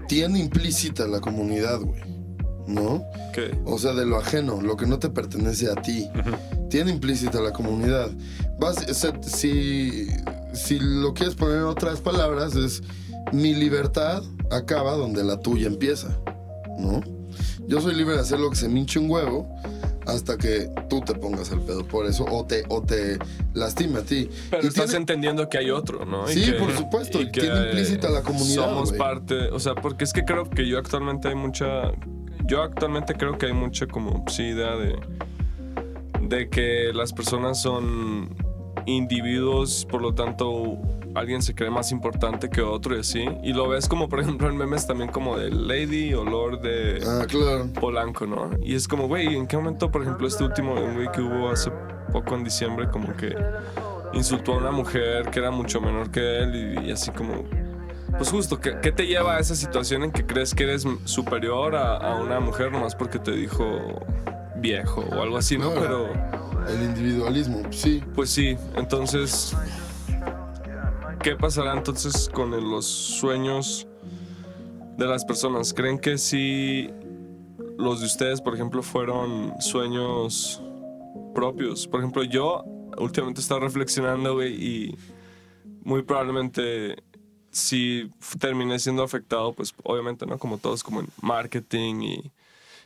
tiene implícita la comunidad, güey, ¿no? O sea, de lo ajeno, lo que no te pertenece a ti. Tiene implícita la comunidad. Vas, o sea, si, si lo quieres poner en otras palabras, es mi libertad acaba donde la tuya empieza, ¿no? Yo soy libre de hacer lo que se me hinche un huevo hasta que tú te pongas el pedo por eso o te, o te lastime a ti.
Pero
Y
estás
tiene-
entendiendo que hay otro, ¿no? Y
Sí,
que-
por supuesto, y tiene implícita la comunidad,
Somos parte, o sea, porque es que creo que yo actualmente hay mucha, yo actualmente creo que hay mucha como, sí, idea de, de que las personas son individuos, por lo tanto, alguien se cree más importante que otro y así. Y lo ves como, por ejemplo, en memes también como de Lady o Lord de...
Ah, claro.
Polanco, ¿no? Y es como, güey, ¿en qué momento, por ejemplo, este último güey que hubo hace poco en diciembre, como que insultó a una mujer que era mucho menor que él y, y así como... Pues justo, ¿qué, qué te lleva a esa situación en que crees que eres superior a, a una mujer nomás porque te dijo viejo o algo así, ¿no? Pero,
El individualismo, sí.
pues sí, entonces... ¿Qué pasará entonces con los sueños de las personas? ¿Creen que si los de ustedes, por ejemplo, fueron sueños propios? Por ejemplo, yo últimamente he estado reflexionando, güey, y muy probablemente si terminé siendo afectado, pues obviamente, ¿no? Como todos, como en marketing y,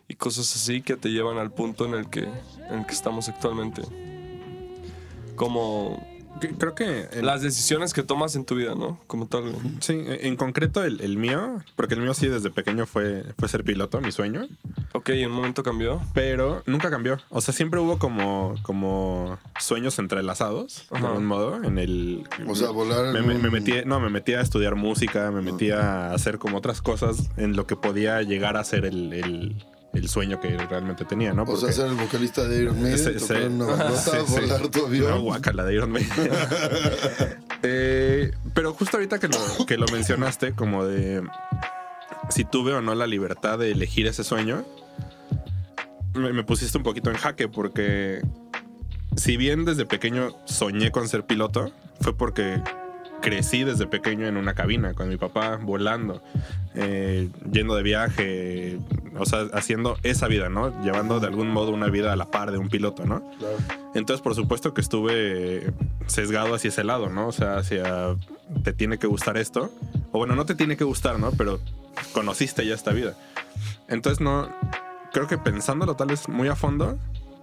y cosas así que te llevan al punto en el que, en el que estamos actualmente. Como
Creo que en-
las decisiones que tomas en tu vida, ¿no? Como tal.
Sí, en concreto el, el mío, porque el mío sí desde pequeño fue, fue ser piloto, mi sueño,
Ok, en un momento cambió.
pero nunca cambió. O sea, siempre hubo como, como sueños entrelazados, de algún modo, en el...
O sea, volar en
Me, me- me
un-
metí, no, me metí a estudiar música, me metí a hacer como otras cosas en lo que podía llegar a ser el, el- el sueño que realmente tenía, ¿no?
O sea, ser el vocalista de Iron Maiden,
Sí,
tocar
sí.
una bandota,
Sí, sí.
volar tu avión.
Una guacala de Iron Maiden. Eh, pero justo ahorita que lo, que lo mencionaste, como de si tuve o no la libertad de elegir ese sueño, me, me pusiste un poquito en jaque porque si bien desde pequeño soñé con ser piloto, fue porque crecí desde pequeño en una cabina con mi papá volando, eh, yendo de viaje, o sea, haciendo esa vida, ¿no? Llevando de algún modo una vida a la par de un piloto, ¿no?
Claro.
Entonces, por supuesto que estuve sesgado hacia ese lado, ¿no? O sea, hacia te tiene que gustar esto. O bueno, no te tiene que gustar, ¿no? Pero conociste ya esta vida. Entonces, no. Creo que pensándolo tal vez muy a fondo,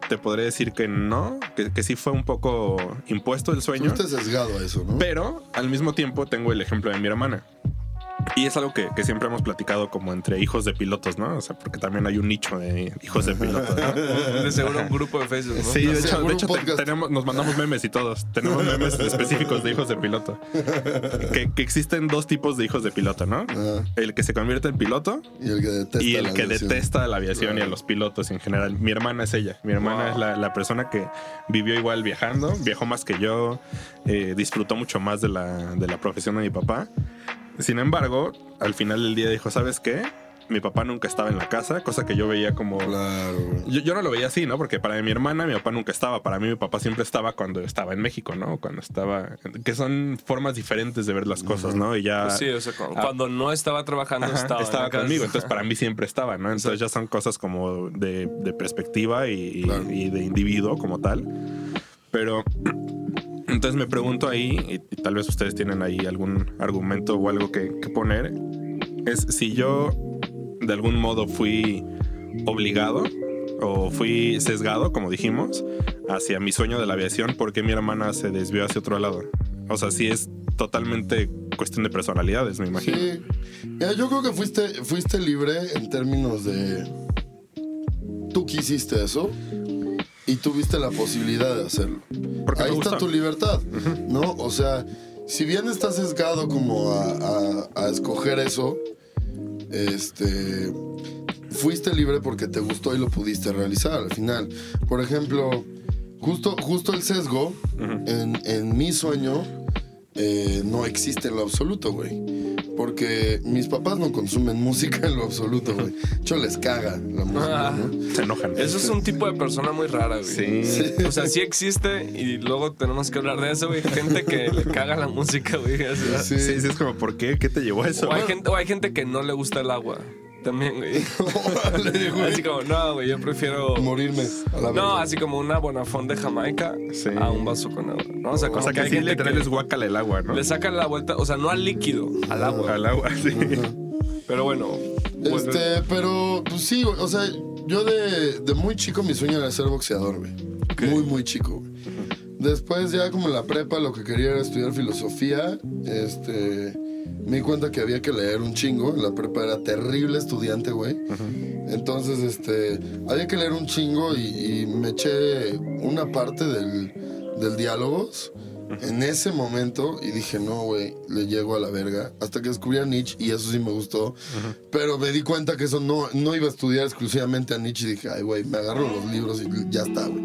te podré decir que no, que, que sí fue un poco impuesto el sueño.
Fuiste sesgado a eso, ¿no?
Pero al mismo tiempo tengo el ejemplo de mi hermana. Y es algo que, que siempre hemos platicado como entre hijos de pilotos, ¿no? O sea, porque también hay un nicho de hijos de pilotos, ¿no?
De seguro un grupo de Facebook, ¿no?
Sí, de hecho, de hecho te- tenemos, nos mandamos memes y todos. Tenemos memes específicos de hijos de piloto. Que, que existen dos tipos de hijos de piloto, ¿no?
Ajá.
El que se convierte en piloto
Y el que detesta
y el
la
que
aviación.
detesta la aviación y a los pilotos en general. Mi hermana es ella. Mi hermana
Wow.
es la, la persona que vivió igual viajando, viajó más que yo, eh, disfrutó mucho más de la, de la profesión de mi papá. Sin embargo, al final del día dijo, ¿sabes qué? Mi papá nunca estaba en la casa, cosa que yo veía como...
Claro.
Yo, yo no lo veía así, ¿no? Porque para mi hermana, mi papá nunca estaba. Para mí, mi papá siempre estaba cuando estaba en México, ¿no? Cuando estaba. Que son formas diferentes de ver las cosas, ¿no? Y ya.
Pues sí, o sea, cu- cuando, no estaba trabajando,
Ajá,
estaba,
estaba,
en la casa.
conmigo. Entonces, para mí siempre estaba, ¿no? Entonces, ya son cosas como de, de perspectiva y, y-
Claro.
y de individuo como tal. Pero. Entonces me pregunto ahí, y, tal vez ustedes tienen ahí algún argumento o algo que, que poner, es si yo de algún modo fui obligado o fui sesgado, como dijimos, hacia mi sueño de la aviación, porque mi hermana se desvió hacia otro lado. O sea, si es totalmente cuestión de personalidades, me imagino.
Sí. Mira, yo creo que fuiste, fuiste libre en términos de. Tú quisiste eso y tuviste la posibilidad de hacerlo.
Porque
Ahí está tu libertad, ¿no? O sea, si bien estás sesgado como a, a- a escoger eso, este. Fuiste libre porque te gustó y lo pudiste realizar al final. Por ejemplo, justo, justo el sesgo en, en mi sueño eh, no existe en lo absoluto, güey. Porque mis papás no consumen música en lo absoluto, güey. De hecho, les caga la música,
Ah.
¿no?
Se enojan.
Eso es un tipo de persona muy rara, güey.
Sí.
O sea, sí existe y luego tenemos que hablar de eso, güey. Gente que le caga la música, güey.
Sí.
Sí, sí, es como, ¿por qué? ¿Qué te llevó a eso?
O hay, gente, o hay gente que no le gusta el agua. También, güey.
Órale, güey.
Así como, no, güey, yo prefiero...
Morirme a la
No, así como una bonafón de Jamaica
Sí.
a un vaso con agua. ¿no? O sea, como
O sea, que
hay
sí, literal
que
es guacala el agua, ¿no?
le sacan la vuelta, o sea, no al líquido, al agua.
Al agua, sí.
Pero bueno,
Este, pero, pues sí, o sea, yo de, de muy chico mi sueño era ser boxeador, güey. Muy, muy chico, güey. Después ya como en la prepa lo que quería era estudiar filosofía, este, me di cuenta que había que leer un chingo, la prepa era terrible estudiante, güey. Entonces, este, había que leer un chingo y, y me eché una parte del, del diálogos en ese momento y dije, no, güey, le llego a la verga. Hasta que descubrí a Nietzsche y eso sí me gustó. Pero me di cuenta que eso no, no iba a estudiar exclusivamente a Nietzsche y dije, ay, güey, me agarro los libros y ya está, güey.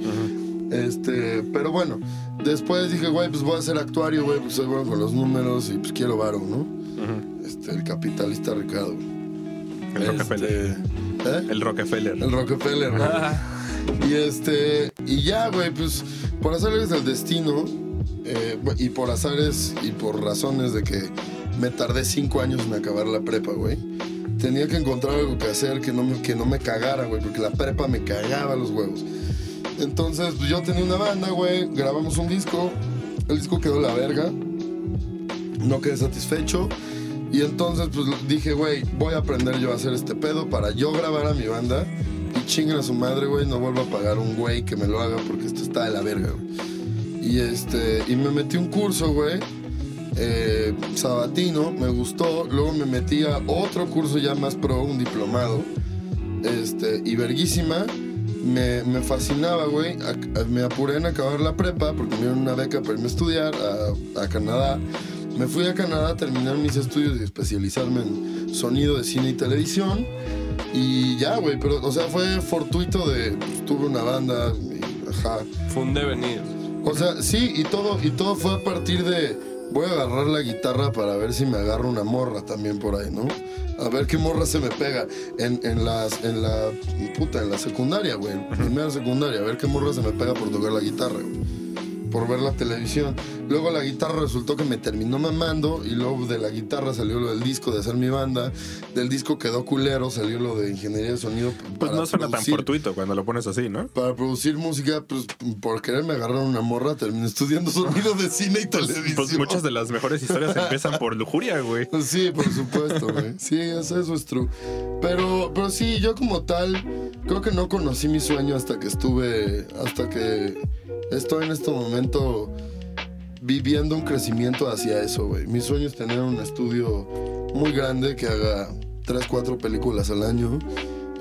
Este, pero bueno, después dije, güey, pues voy a ser actuario, güey, pues soy bueno con los números y pues quiero varo, ¿no? Este, el capitalista Ricardo.
El Rockefeller.
Este, ¿eh?
El Rockefeller.
El Rockefeller, güey. Y este, y ya, güey, pues por azares del destino eh, y por azares y por razones de que me tardé cinco años en acabar la prepa, güey. Tenía que encontrar algo que hacer que no me, que no me cagara, güey, porque la prepa me cagaba los huevos. Entonces, pues yo tenía una banda, güey, grabamos un disco, el disco quedó la verga, no quedé satisfecho. Y entonces, pues dije, güey, voy a aprender yo a hacer este pedo para yo grabar a mi banda. Y chinguen a su madre, güey, no vuelvo a pagar un güey que me lo haga porque esto está de la verga. Y este, y me metí un curso, güey, eh, sabatino, me gustó. Luego me metí a otro curso ya más pro, un diplomado. Este, y verguísima. Me, me fascinaba, güey. Me apuré en acabar la prepa porque me dieron una beca para irme a estudiar a Canadá. Me fui a Canadá a terminar mis estudios y especializarme en sonido de cine y televisión. Y ya, güey, pero, o sea, fue fortuito de. pues, tuve una banda, y, ajá.
fue un devenir.
O sea, sí, y todo, y todo fue a partir de. Voy a agarrar la guitarra para ver si me agarro una morra también por ahí, ¿no? A ver qué morra se me pega. En, en las, en la. Puta, en la secundaria, güey. en Primera secundaria. A ver qué morra se me pega por tocar la guitarra, güey. Por ver la televisión. Luego la guitarra resultó que me terminó mamando. Y luego de la guitarra salió lo del disco de hacer mi banda. Del disco quedó culero, salió lo de ingeniería de sonido.
Pues no suena tan fortuito cuando lo pones así, ¿no?
para producir música, pues por quererme agarrar una morra, terminé estudiando sonido de cine y televisión.
Pues muchas de las mejores historias empiezan por lujuria, güey.
Sí, por supuesto, güey. Sí, eso, eso es true. Pero, pero sí, yo como tal, creo que no conocí mi sueño hasta que estuve, hasta que estoy en este momento viviendo un crecimiento hacia eso, güey. Mi sueño es tener un estudio muy grande que haga tres, cuatro películas al año.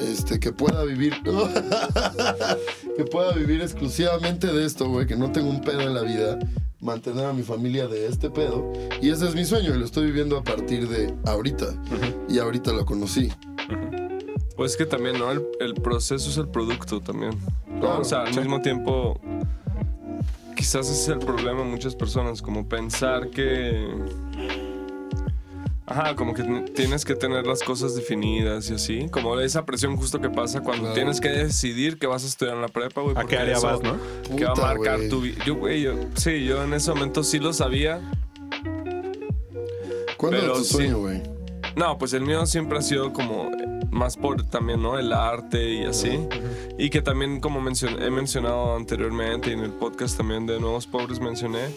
Este, que pueda vivir. que pueda vivir exclusivamente de esto, güey. Que no tenga un pedo en la vida. Mantener a mi familia de este pedo. Y ese es mi sueño y lo estoy viviendo a partir de ahorita. Y ahorita lo conocí.
Pues que también, ¿no? El, el proceso es el producto también. o sea, al mismo tiempo, quizás ese es el problema de muchas personas, como pensar que... Ajá, como que tienes que tener las cosas definidas y así. Como esa presión justo que pasa cuando
Claro.
tienes que decidir que vas a estudiar en la prepa, güey.
¿A
porque
qué área
eso-
vas, no?
Que va a marcar tu vida. Yo, güey, yo, sí, yo en ese momento sí lo sabía.
¿Cuándo era tu sueño, güey?
No, pues el mío siempre ha sido como más por también, ¿no? El arte y así. Y que también, como mencion- he mencionado anteriormente y en el podcast también de Nuevos Pobres mencioné,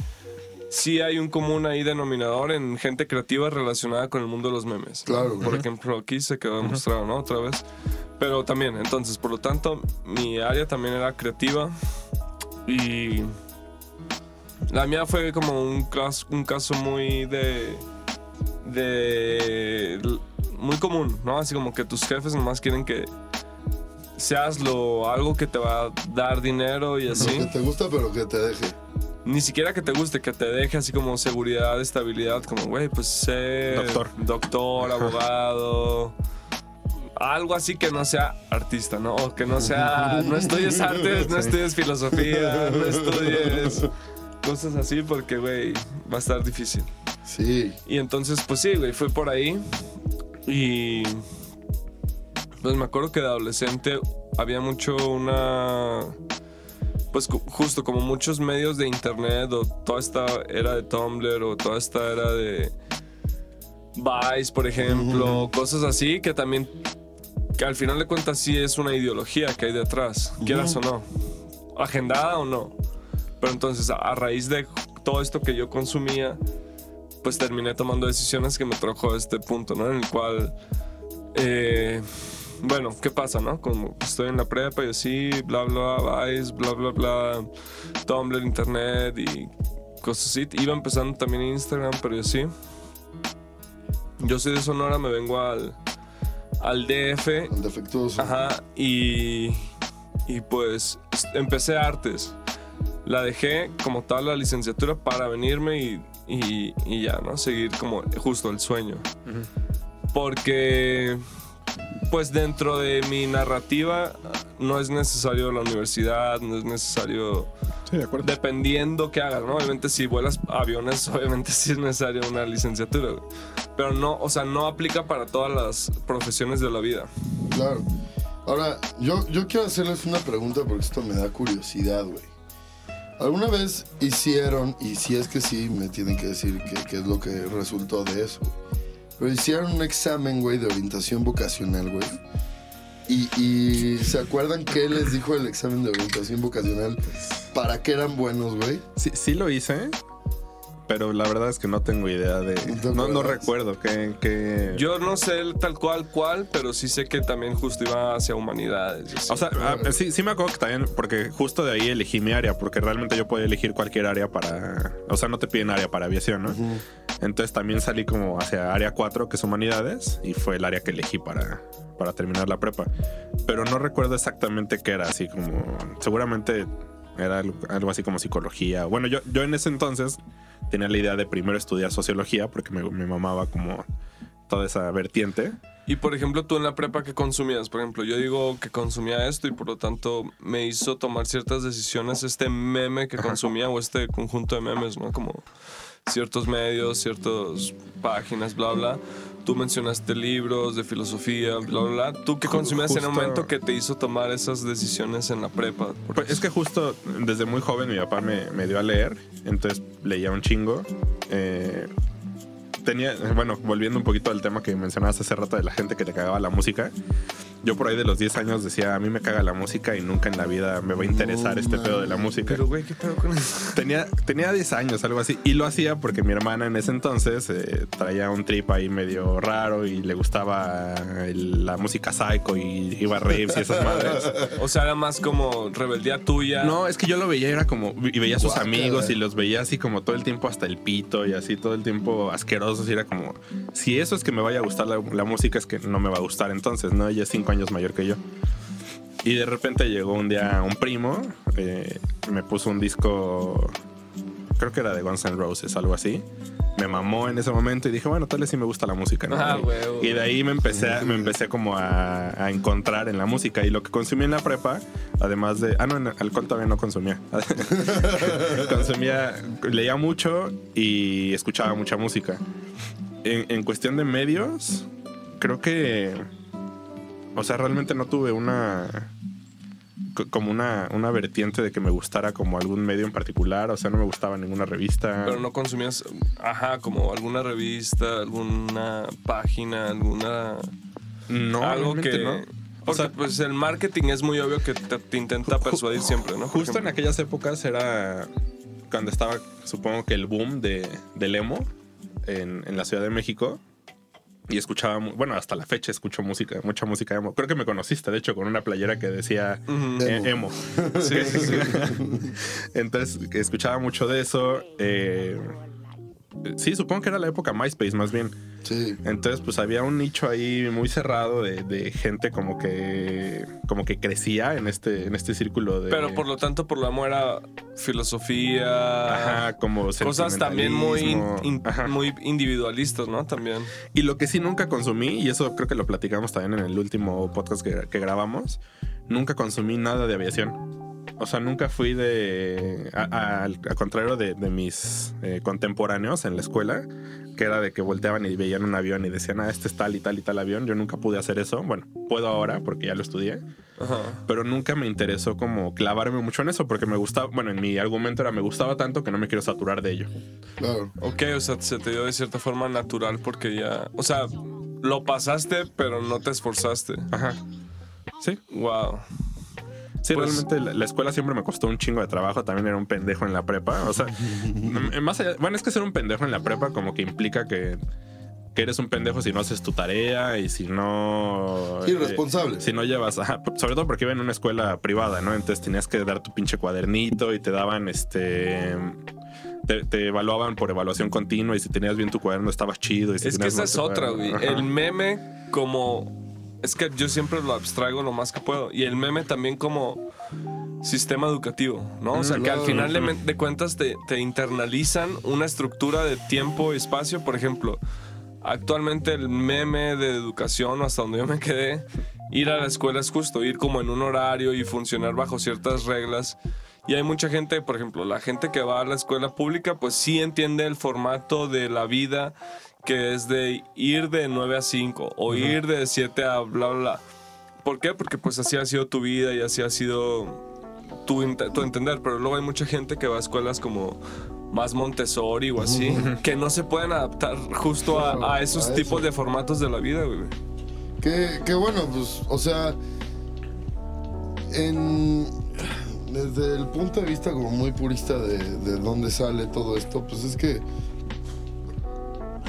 sí hay un común ahí denominador en gente creativa relacionada con el mundo de los memes.
Claro.
Por ejemplo, aquí se quedó demostrado, ¿no? Otra vez. Pero también, entonces, por lo tanto, mi área también era creativa y la mía fue como un caso, un caso muy de de muy común, ¿no? Así como que tus jefes nomás quieren que seas lo algo que te va a dar dinero y
Lo
así.
que te gusta, pero que te deje.
Ni siquiera que te guste, que te deje así como seguridad, estabilidad, como, güey, pues ser
Doctor.
doctor, abogado, algo así que no sea artista, ¿no? O que no sea, no estudies artes, no estudies filosofía, no estudies cosas así porque, güey, va a estar difícil.
Sí.
Y entonces, pues sí, güey, fui por ahí y pues me acuerdo que de adolescente había mucho una... Pues justo como muchos medios de internet o toda esta era de Tumblr o toda esta era de Vice, por ejemplo, cosas así que también, que al final de cuentas sí es una ideología que hay detrás, quieras o no, agendada o no. Pero entonces a, a raíz de todo esto que yo consumía, pues terminé tomando decisiones que me trajo a este punto, ¿no? En el cual, eh, bueno, ¿qué pasa, no? Como estoy en la prepa y así, bla, bla, Vice, bla, bla, bla, Tumblr, Internet y cosas así. Iba empezando también Instagram, pero yo sí. Yo soy de Sonora, me vengo al, al DF
El defectuoso.
Ajá, y, y pues empecé artes. La dejé como tal la licenciatura para venirme y, y- y ya, ¿no? Seguir como justo el sueño. Porque, pues dentro de mi narrativa no es necesario la universidad, no es necesario
Sí, de acuerdo.
dependiendo qué hagas, ¿no? Obviamente si vuelas aviones, obviamente sí es necesario una licenciatura, güey. Pero no, o sea, no aplica para todas las profesiones de la vida.
Claro. Ahora, yo, yo quiero hacerles una pregunta porque esto me da curiosidad, güey. ¿Alguna vez hicieron, y si es que sí, me tienen que decir qué es lo que resultó de eso, pero hicieron un examen, güey, de orientación vocacional, güey? Y, y ¿se acuerdan qué les dijo el examen de orientación vocacional? ¿Para qué eran buenos, güey?
Sí, sí lo hice, pero la verdad es que no tengo idea de...
¿No
recuerdo que... que...
Yo no sé el tal cual cual, pero sí sé que también justo iba hacia humanidades. así.
O sea, ah, sí, sí me acuerdo que también, porque justo de ahí elegí mi área, porque realmente yo podía elegir cualquier área para... O sea, no te piden área para aviación, ¿no? Entonces también salí como hacia área 4, que es humanidades, y fue el área que elegí para, para terminar la prepa. Pero no recuerdo exactamente qué era, así como... Seguramente era algo, algo así como psicología. Bueno, yo, yo en ese entonces tenía la idea de primero estudiar sociología, porque me, me mamaba como toda esa vertiente.
Y por ejemplo, tú en la prepa, ¿qué consumías? Por ejemplo, yo digo que consumía esto y por lo tanto me hizo tomar ciertas decisiones este meme que consumía o este conjunto de memes, ¿no? Como ciertos medios, ciertas páginas, bla, bla. Tú mencionaste libros de filosofía, bla, bla, bla. ¿Tú qué consumías en el momento que te hizo tomar esas decisiones en la prepa?
Pues es que justo desde muy joven mi papá me, me dio a leer, entonces leía un chingo. Eh, tenía, bueno, volviendo un poquito al tema que mencionabas hace rato de la gente que te cagaba la música. Yo por ahí de los 10 años decía, a mí me caga la música y nunca en la vida me va a interesar
No
este pedo de la música.
Pero, güey, ¿qué pedo con eso?
Tenía, tenía 10 años, algo así. Y lo hacía porque mi hermana en ese entonces eh, traía un trip ahí medio raro y le gustaba el- la música psycho y iba a raves y esas madres.
O sea, era más como rebeldía tuya.
No, es que yo lo veía, era como. Y veía a sus
Guácala.
amigos y los veía así como todo el tiempo hasta el pito y así todo el tiempo asquerosos. Y era como. Si eso es que me vaya a gustar la, la música, es que no me va a gustar entonces, ¿no? Ella es cinco años mayor que yo. Y de repente llegó un día un primo, eh, me puso un disco. Creo que era de Guns N' Roses, algo así. Me mamó en ese momento y dije, bueno, tal vez sí me gusta la música, ¿no?
Ah,
Y-
huevo.
y de ahí me empecé, a- me empecé como a, a encontrar en la música. Y lo que consumí en la prepa, además de. Ah, no, en alcohol todavía no consumía. consumía, leía mucho y escuchaba mucha música. En, en cuestión de medios, creo que. O sea, realmente no tuve una. Co- Como una, una vertiente de que me gustara como algún medio en particular. O sea, no me gustaba ninguna revista.
Pero no consumías, ajá, como alguna revista, alguna página, alguna...
no,
algo que...
no.
Porque
sea-
pues el marketing es muy obvio que te, te intenta persuadir siempre, ¿no?
Justo en aquellas épocas era cuando estaba, supongo que el boom de, del emo en, en la Ciudad de México. Y escuchaba, bueno, hasta la fecha escucho música, mucha música emo. Creo que me conociste, de hecho, con una playera que decía eh,
Emo.
emo.
Sí, sí, sí.
Entonces, escuchaba mucho de eso. eh, sí, supongo que era la época MySpace más bien.
Sí.
Entonces, pues había un nicho ahí muy cerrado de, de gente como que como que crecía en este en este círculo de
Pero por lo tanto, por lo amo era filosofía.
Ajá, como
Cosas también muy, in-
sentimentalismo. Ajá.
muy individualistas, ¿no? También.
Y lo que sí nunca consumí, y eso creo que lo platicamos también en el último podcast que, que grabamos, nunca consumí nada de aviación. O sea, nunca fui de. a- a- al al contrario de, de mis eh, contemporáneos en la escuela, que era de que volteaban y veían un avión y decían, ah, este es tal y tal y tal avión. Yo nunca pude hacer eso. Bueno, puedo ahora porque ya lo estudié.
Ajá.
Pero nunca me interesó como clavarme mucho en eso porque me gustaba. Bueno, en mi argumento era me gustaba tanto que no me quiero saturar de ello.
Claro.
Ok, o sea, se te dio de cierta forma natural porque ya. O sea, lo pasaste, pero no te esforzaste.
Ajá. Sí,
Wow.
Sí,
Pues-
realmente la, la escuela siempre me costó un chingo de trabajo. También era un pendejo en la prepa. O sea, m- más allá, bueno, es que ser un pendejo en la prepa como que implica que, que eres un pendejo si no haces tu tarea y si no... Eh,
responsable.
si no llevas, ajá, sobre todo porque iba en una escuela privada, ¿no? Entonces tenías que dar tu pinche cuadernito y te daban este... Te, te evaluaban por evaluación continua y si tenías bien tu cuaderno estabas chido. Y si
Es que esa es otra, güey. El meme como... Es que yo siempre lo abstraigo lo más que puedo. Y el meme también como sistema educativo, ¿no? O sea, que al final de cuentas te, te internalizan una estructura de tiempo y espacio. Por ejemplo, actualmente el meme de educación, hasta donde yo me quedé, ir a la escuela es justo, ir como en un horario y funcionar bajo ciertas reglas. Y hay mucha gente, por ejemplo, la gente que va a la escuela pública, pues sí entiende el formato de la vida que es de ir de 9 a 5 o ir de 7 a bla, bla, bla. ¿Por qué? Porque pues así ha sido tu vida y así ha sido tu, ent- tu entender. Pero luego hay mucha gente que va a escuelas como más Montessori o así, que no se pueden adaptar justo a, a esos
A
tipos de formatos de la vida, güey.
Que, que bueno, pues, o sea, en, desde el punto de vista como muy purista de, de dónde sale todo esto, pues es que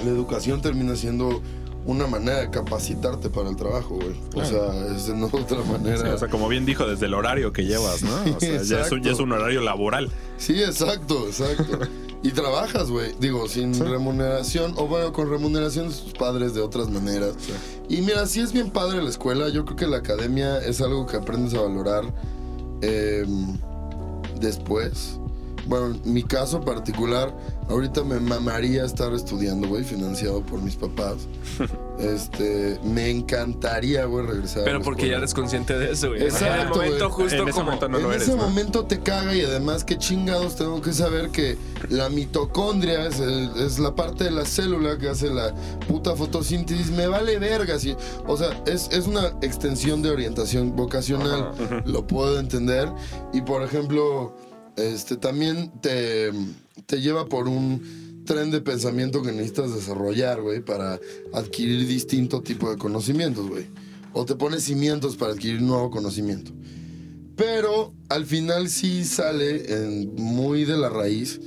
la educación termina siendo una manera de capacitarte para el trabajo, güey. O sea, es de otra manera.
Sí, o sea, como bien dijo, desde el horario que llevas, ¿no? O sea, ya es, ya es un horario laboral.
Sí, exacto, exacto. Y trabajas, güey. Digo, sin remuneración, o bueno, con remuneración de sus padres de otras maneras. Y mira, sí es bien padre la escuela. Yo creo que la academia es algo que aprendes a valorar eh, después. Bueno, en mi caso particular, ahorita me mamaría estar estudiando, güey, financiado por mis papás. Este, me encantaría, güey, regresar. a
Pero
la
porque ya eres consciente de eso, güey.
Exacto,
en el momento
güey.
justo
En ese
como...
momento no
en
lo eres,
ese
¿no?
momento te caga y además qué chingados tengo que saber que la mitocondria es, el- es la parte de la célula que hace la puta fotosíntesis. Me vale verga. sí. O sea, es, es una extensión de orientación vocacional. Lo puedo entender. Y por ejemplo, este también te, te lleva por un tren de pensamiento que necesitas desarrollar, güey, para adquirir distinto tipo de conocimientos, güey. O te pones cimientos para adquirir nuevo conocimiento. Pero al final sí sale en- muy de la raíz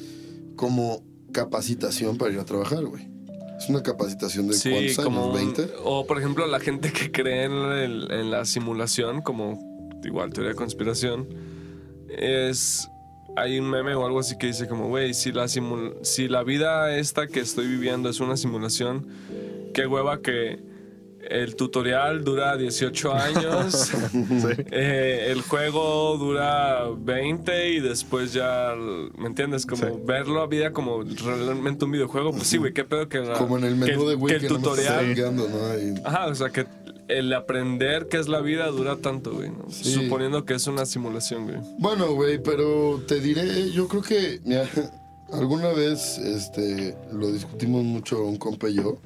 como capacitación para ir a trabajar, güey. Es una capacitación de
Sí,
cuántos
como
años,
un-
20.
o por ejemplo la gente que cree en, el- en la simulación, como igual teoría de conspiración, es hay un meme o algo así que dice como, güey, si la simul- si la vida esta que estoy viviendo es una simulación, qué hueva que el tutorial dura 18 años, eh, el juego dura 20 y después ya, ¿me entiendes? Como
Sí.
ver la vida como realmente un videojuego. Pues sí, güey, qué pedo que... la-
Como en el
que-
menú de
que
que, está
tutorial...
chingando, ¿no? Y-
Ajá, o sea que el aprender qué es la vida dura tanto, güey. ¿no?
Sí.
Suponiendo que es una simulación, güey.
Bueno, güey, pero te diré, yo creo que, mira, alguna vez este, lo discutimos mucho un compa y yo,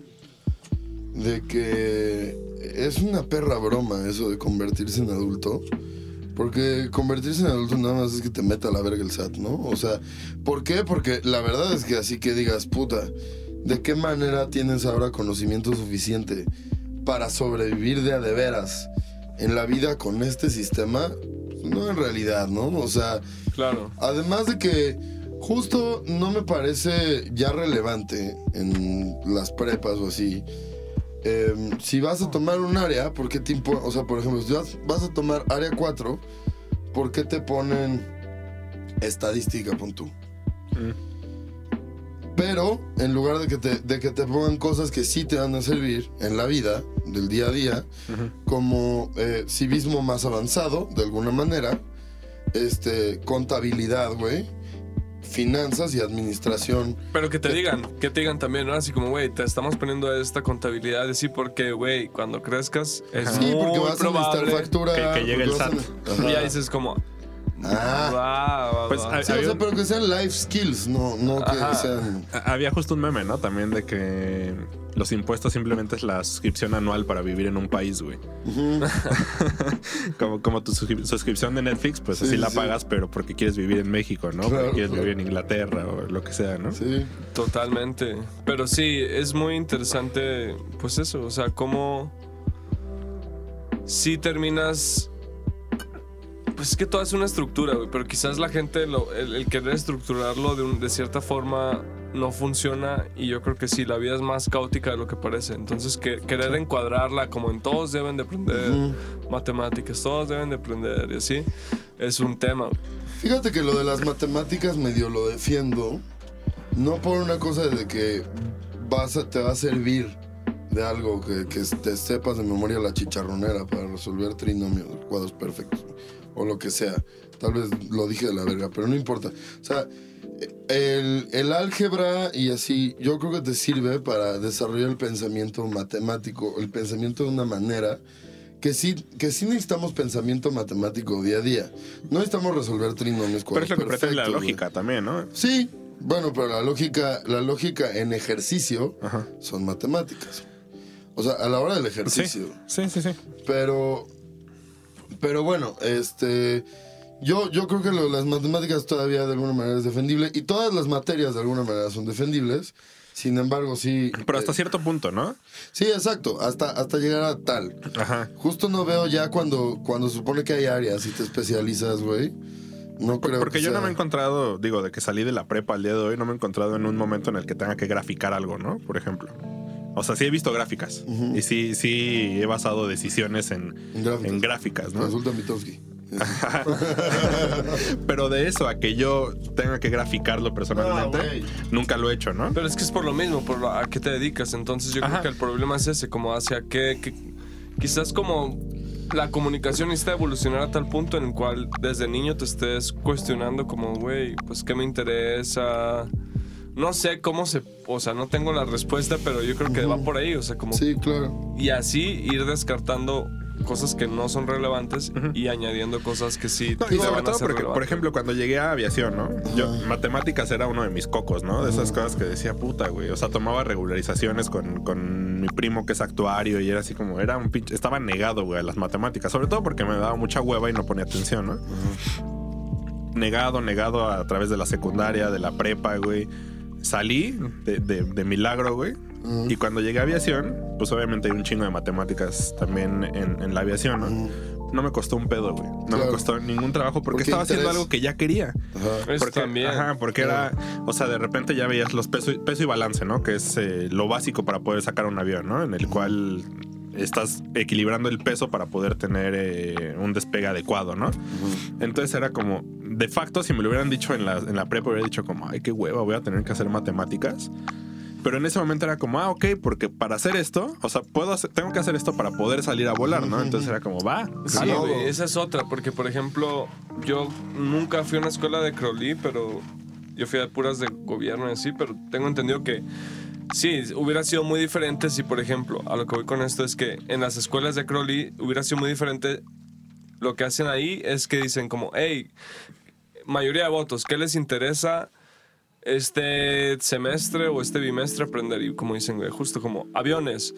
de que es una perra broma eso de convertirse en adulto. Porque convertirse en adulto nada más es que te meta a la verga el SAT, ¿no? O sea, ¿por qué? Porque la verdad es que así que digas, puta, ¿de qué manera tienes ahora conocimiento suficiente para sobrevivir de a de veras en la vida con este sistema? No en realidad, ¿no? O sea,
Claro.
además de que justo no me parece ya relevante en las prepas o así. em, si vas a tomar un área, ¿por qué te O sea, por ejemplo, si vas, vas a tomar área 4, ¿por qué te ponen estadística, pon tú? Pero en lugar de que, te, de que te pongan cosas que sí te van a servir en la vida, del día a día, como eh, civismo más avanzado, de alguna manera, este, contabilidad, güey, finanzas y administración.
Pero que te digan, que te digan también, ¿no? Así como, güey, te estamos poniendo esta contabilidad así porque, güey, cuando crezcas es
Sí, porque
muy
vas a necesitar
probable
factura.
que- que llegue
porque
el
vas a-
SAT.
Ajá.
y ya dices como,
Ah.
va,
Pues,
Sí, o sea,
un-
pero que sean life skills, no, no que
Ajá.
sean.
Ha- Había justo un meme, ¿no? También de que los impuestos simplemente es la suscripción anual para vivir en un país, güey. como, como tu suscri- suscripción de Netflix, pues
Sí,
así la
sí.
pagas, pero porque quieres vivir en México, ¿no?
Claro,
porque quieres
claro.
vivir en Inglaterra o lo que sea, ¿no?
Sí.
Totalmente. Pero sí, es muy interesante, pues eso, o sea, cómo si terminas... Pues es que todo es una estructura, güey, pero quizás la gente, lo- el, el querer estructurarlo de, un- de cierta forma no funciona y yo creo que sí, la vida es más caótica de lo que parece. Entonces, que, querer encuadrarla como en todos deben de aprender matemáticas, todos deben de aprender y así, es un tema.
Fíjate que lo de las matemáticas medio lo defiendo. No por una cosa de que vas a- te va a servir de algo que, que te sepas de memoria la chicharronera para resolver trinomios, cuadros perfectos o lo que sea. Tal vez lo dije de la verga, pero no importa. O sea, el, el álgebra y así, yo creo que te sirve para desarrollar el pensamiento matemático, el pensamiento de una manera que sí, que sí necesitamos pensamiento matemático día a día. No necesitamos resolver trinomios
Pero es lo que pretende la
güey.
lógica también, ¿no?
Sí, bueno, pero la lógica, la lógica en ejercicio
Ajá.
son matemáticas. O sea, a la hora del
Sí,
ejercicio.
sí, sí, sí.
Pero, pero bueno, este, yo, yo creo que lo las matemáticas todavía de alguna manera es defendible y todas las materias de alguna manera son defendibles. Sin embargo, sí.
Pero hasta
eh,
cierto punto, ¿no?
sí, exacto, hasta, hasta llegar a tal.
Ajá.
Justo no veo ya cuando, cuando se supone que hay áreas y te especializas, güey. No creo
Porque
que
yo no me he encontrado, digo, de que salí de la prepa al día de hoy, no me he encontrado en un momento en el que tenga que graficar algo, ¿no? Por ejemplo. O sea, sí he visto gráficas. Y sí, sí he basado decisiones en,
En gráficas.
en gráficas, ¿no?
Consulta Mitowski.
Pero de eso a que yo tenga que graficarlo personalmente,
Ah,
nunca lo he hecho, ¿no?
Pero es que es por lo mismo, por lo- a qué te dedicas. Entonces yo
Ajá.
creo que el problema es ese, como hacia qué, qué- quizás como la comunicación necesita evolucionar a tal punto en el cual desde niño te estés cuestionando como, güey, pues qué me interesa. No sé cómo se, o sea, no tengo la respuesta, pero yo creo que va por ahí, o sea, como
Sí, claro.
y así ir descartando cosas que no son relevantes y añadiendo cosas que sí.
No, y sobre todo porque, por ejemplo, cuando llegué a aviación, ¿no? Yo, matemáticas era uno de mis cocos, ¿no? De esas cosas que decía, puta, güey. O sea, tomaba regularizaciones con, con mi primo que es actuario y era así como, era un pinche, estaba negado, güey, a las matemáticas. Sobre todo porque me daba mucha hueva y no ponía atención, ¿no? Negado, negado a través de la secundaria, de la prepa, güey. Salí de, de- de milagro, güey. Y cuando llegué a aviación, pues obviamente hay un chingo de matemáticas también en, en la aviación, ¿no? No me costó un pedo, güey. No me costó ningún trabajo porque,
Porque
estaba haciendo algo que ya quería.
Ajá.
Eso
Porque,
también.
Ajá, porque era, o sea, de repente ya veías los peso, peso y balance, ¿no? Que es eh, lo básico para poder sacar un avión, ¿no? En el cual estás equilibrando el peso para poder tener eh, un despegue adecuado, ¿no? Entonces era como, de facto, si me lo hubieran dicho en la, en la prepa, hubiera dicho como, ay, qué hueva, voy a tener que hacer matemáticas. Pero en ese momento era como, ah, ok, porque para hacer esto, o sea, puedo hacer- tengo que hacer esto para poder salir a volar, ¿no? Entonces era como, va,
Sí, güey, esa es otra, porque por ejemplo, yo nunca fui a una escuela de Crowley, pero yo fui a puras de gobierno y así, pero tengo entendido que sí, hubiera sido muy diferente si, por ejemplo, a lo que voy con esto es que en las escuelas de Crowley hubiera sido muy diferente. Lo que hacen ahí es que dicen como, hey, mayoría de votos, ¿qué les interesa? Este semestre o este bimestre aprender y como dicen, güey, justo como aviones,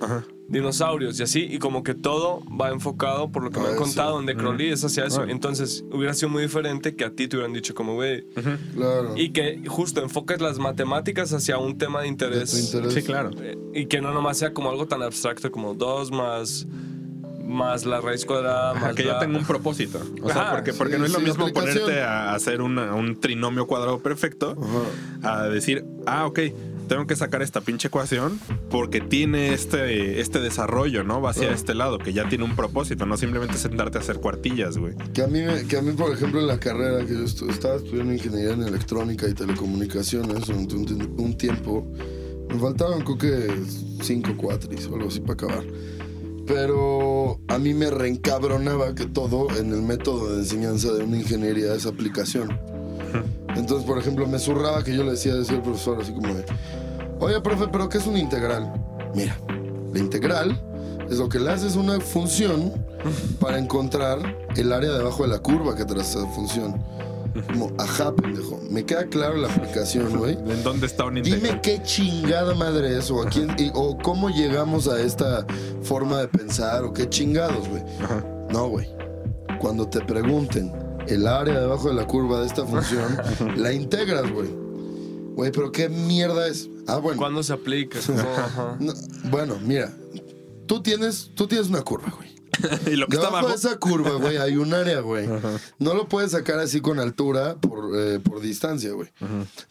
dinosaurios y así, y como que todo va enfocado por lo que me han
eso.
contado en The Crowley, es hacia eso.
Órale.
Entonces hubiera sido muy diferente que a ti te hubieran dicho como, güey,
Claro.
y que justo enfoques las matemáticas hacia un tema de
De
interés.
interés.
Sí, claro.
eh, Y que no nomás sea como algo tan abstracto como dos más, más la raíz cuadrada,
Ajá,
más
que ya
la-
tenga un propósito. O sea,
Ajá,
porque, porque
sí,
no es lo
sí,
mismo ponerte a hacer una- un trinomio cuadrado perfecto a decir, ah, ok, tengo que sacar esta pinche ecuación porque tiene este, este desarrollo, ¿no? Va hacia este lado, que ya tiene un propósito, no simplemente sentarte a hacer cuartillas, güey.
Que a mí, que a mí por ejemplo, en la carrera que yo estu- estaba estudiando ingeniería en electrónica y telecomunicaciones durante un, un tiempo, me faltaban creo que cinco cuatris o algo así para acabar. Pero a mí me reencabronaba que todo en el método de enseñanza de una ingeniería es aplicación. Entonces, por ejemplo, me zurraba que yo le decía, al profesor así como de, oye, profe, ¿pero qué es una integral? Mira, la integral es lo que le haces una función para encontrar el área debajo de la curva que trae esa función. Como, ajá, pendejo. Me queda claro la aplicación, güey.
¿En dónde está un
Dime
integral?
qué chingada madre es, o, a quién, y- o cómo llegamos a esta forma de pensar, o qué chingados, güey.
Ajá.
No, güey. Cuando te pregunten el área debajo de la curva de esta función, la integras, güey. Güey, pero qué mierda es. Ah, bueno.
¿Cuándo se aplica?
No, bueno, mira. Tú tienes, tú tienes una curva, güey.
y lo que está
Debajo
abajo.
de esa curva, güey, hay un área, güey. No lo puedes sacar así con altura por, eh, por distancia, güey.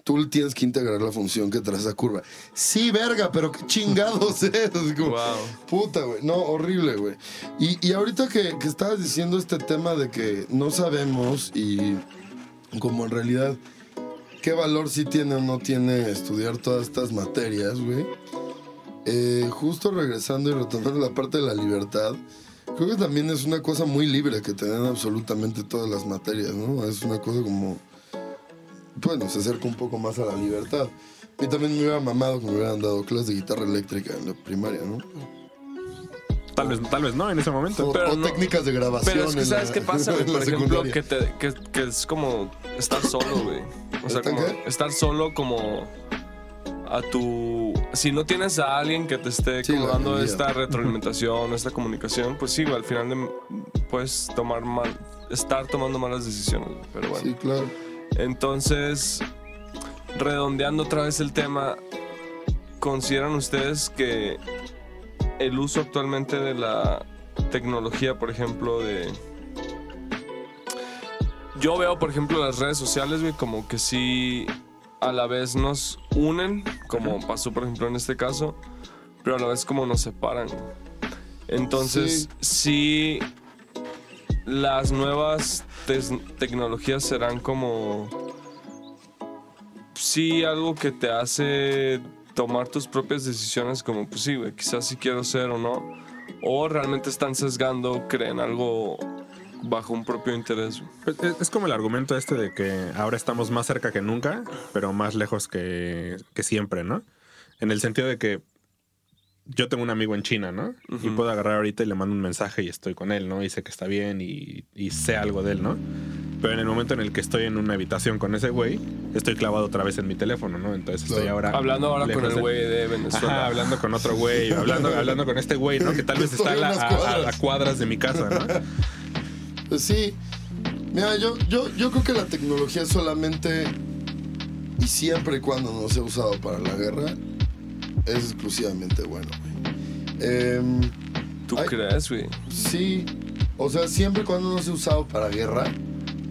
Tú tienes que integrar la función que trae esa curva. Sí, verga, pero qué chingados es. Como,
Wow.
Puta, güey. No, horrible, güey. Y, y ahorita que, que estabas diciendo este tema de que no sabemos y como en realidad qué valor sí tiene o no tiene estudiar todas estas materias, güey. Eh, justo regresando y retomando la parte de la libertad, creo que también es una cosa muy libre que te dan absolutamente todas las materias, ¿no? Es una cosa como, bueno, se acerca un poco más a la libertad. Mí también me hubiera mamado que me hubieran dado clases de guitarra eléctrica en la primaria, ¿no?
Tal vez, tal vez no en ese momento.
O,
Pero
o
no-
técnicas de grabación.
Pero es que, ¿sabes
la-
qué pasa, güey? Por ejemplo, que, te, que, que es como estar solo, güey. O sea,
¿Estar
como
qué?
estar solo como a tu... Si no tienes a alguien que te esté
Sí,
como dando esta retroalimentación, esta comunicación, pues sí, al final de- puedes tomar mal... Estar tomando malas decisiones, pero bueno.
Sí, claro.
Entonces, redondeando otra vez el tema, ¿consideran ustedes que el uso actualmente de la tecnología, por ejemplo, de... Yo veo, por ejemplo, las redes sociales, güey, como que sí a la vez nos unen, como pasó, por ejemplo, en este caso, pero a la vez como nos separan. Entonces, sí, las nuevas tecnologías serán como sí algo que te hace tomar tus propias decisiones como pues sí, güey, quizás si quiero ser o no o realmente están sesgando, creen algo bajo un propio interés.
Pues, Es, es como el argumento este de que ahora estamos más cerca que nunca, pero más lejos que, que siempre, ¿no? En el sentido de que yo tengo un amigo en China, ¿no? Y puedo agarrar ahorita y le mando un mensaje y estoy con él, ¿no? Y sé que está bien y, y sé algo de él, ¿no? Pero en el momento en el que estoy en una habitación con ese güey, estoy clavado otra vez en mi teléfono, ¿no? Entonces estoy ahora...
Hablando ahora con el güey de Venezuela.
Ajá, hablando con otro güey, hablando, hablando con este güey, ¿no? Que tal vez está a, la-
a
a
cuadras
de mi casa, ¿no?
Pues sí. Mira, yo, yo, yo creo que la tecnología solamente y siempre y cuando no sea usado para la guerra es exclusivamente bueno, güey. Em,
¿Tú crees, güey?
sí, o sea, siempre y cuando no sea usado para guerra,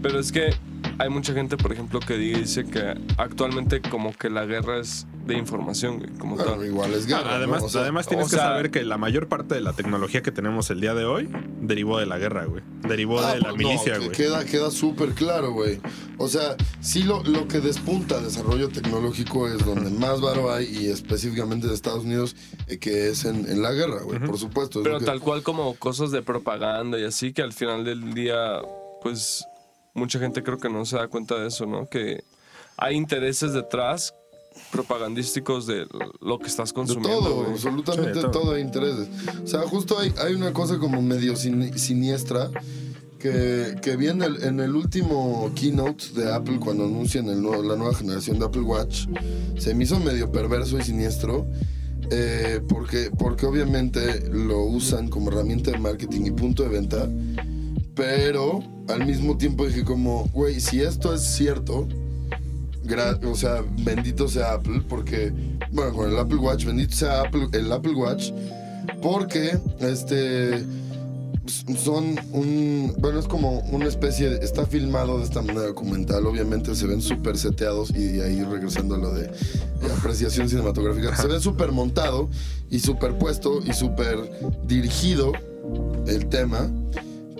Pero es que hay mucha gente, por ejemplo, que dice que actualmente como que la guerra es de información, güey, como
bueno,
tal.
igual es guerra.
Además,
¿no? O sea,
además tienes
o
que saber que la mayor parte de la tecnología que tenemos el día de hoy derivó de la guerra, güey. Derivó
Ah,
de la
pues no,
milicia,
que
güey.
queda queda súper claro, güey. O sea, sí lo, lo que despunta desarrollo tecnológico es donde más varo hay y específicamente de Estados Unidos, eh, que es en, en la guerra, güey, por supuesto. es
Pero
que-
tal cual como cosas de propaganda y así, que al final del día, pues mucha gente creo que no se da cuenta de eso, ¿no? Que hay intereses detrás propagandísticos de lo que estás
De
consumiendo,
todo,
güey.
absolutamente
Sí, de todo.
todo. hay intereses. O sea, justo hay, hay una cosa como medio sin- siniestra que, que vi en el, en el último keynote de Apple cuando anuncian el nuevo- la nueva generación de Apple Watch. Se me hizo medio perverso y siniestro. eh, porque, porque obviamente lo usan como herramienta de marketing y punto de venta. Pero al mismo tiempo dije como, güey, si esto es cierto, o sea, bendito sea Apple, porque, bueno, con el Apple Watch, bendito sea Apple, el Apple Watch, porque, este, son un. Bueno, es como una especie. De, está filmado de esta manera documental. Obviamente se ven súper seteados. Y ahí regresando a lo de, apreciación cinematográfica. Se ven súper montado y súper puesto y súper dirigido el tema.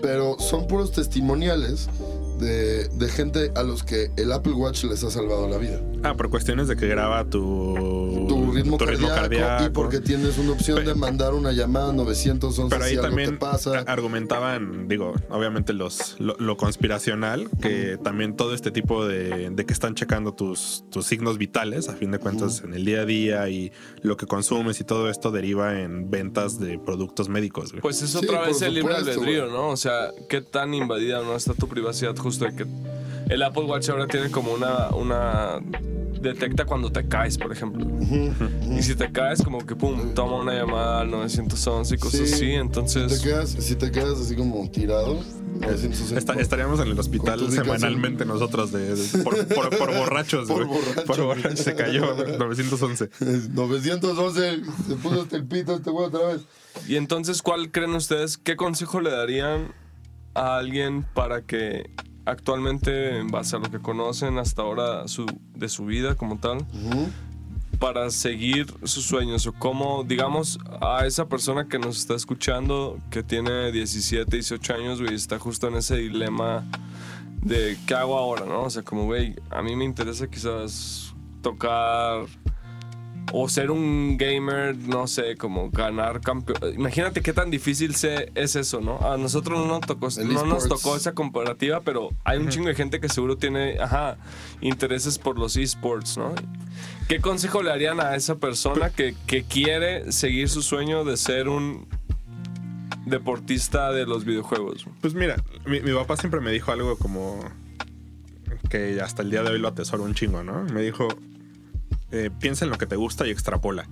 Pero son puros testimoniales de, de gente a los que el Apple Watch les ha salvado la vida.
Ah, por cuestiones de que graba tu,
Tu ritmo, cardíaco, y porque tienes una opción
Pero-
de mandar una llamada 911
Pero ahí
si algo
también
te pasa.
argumentaban, digo, obviamente los, lo, lo conspiracional, que también todo este tipo de, de que están checando tus, tus signos vitales, a fin de cuentas, en el día a día y lo que consumes y todo esto deriva en ventas de productos médicos. güey.
Pues es otra vez el libre albedrío. ¿no? O sea, qué tan invadida no está tu privacidad justo de que el Apple Watch ahora tiene como una, una detecta cuando te caes, por ejemplo. Y si te caes, como que pum, toma una llamada al 911 y cosas
Sí.
así.
Si te,
Entonces,
quedas, si te quedas así como tirado, 911
Esta-
por-
estaríamos en el hospital semanalmente nosotros de, de- por, por- por borrachos.
Por
güey.
borracho.
Por borracho se cayó 911.
911, se puso hasta el pito este güey otra vez.
y entonces, ¿cuál creen ustedes? ¿Qué consejo le darían a alguien para que actualmente, en base a lo que conocen hasta ahora su, de su vida como tal, para seguir sus sueños o cómo, digamos, a esa persona que nos está escuchando, que tiene 17, 18 años, güey, está justo en ese dilema de qué hago ahora, ¿no? O sea, como, güey, a mí me interesa quizás tocar o ser un gamer, no sé, como ganar campeón. Imagínate qué tan difícil se- es eso, ¿no? A nosotros no nos tocó,
El
no nos tocó esa comparativa, pero hay un chingo de gente que seguro tiene, ajá, intereses por los esports, ¿no? ¿Qué consejo le harían a esa persona que, que quiere seguir su sueño de ser un deportista de los videojuegos?
Pues mira, mi, mi papá siempre me dijo algo como que hasta el día de hoy lo atesoro un chingo, ¿no? Me dijo, eh, piensa en lo que te gusta y extrapola.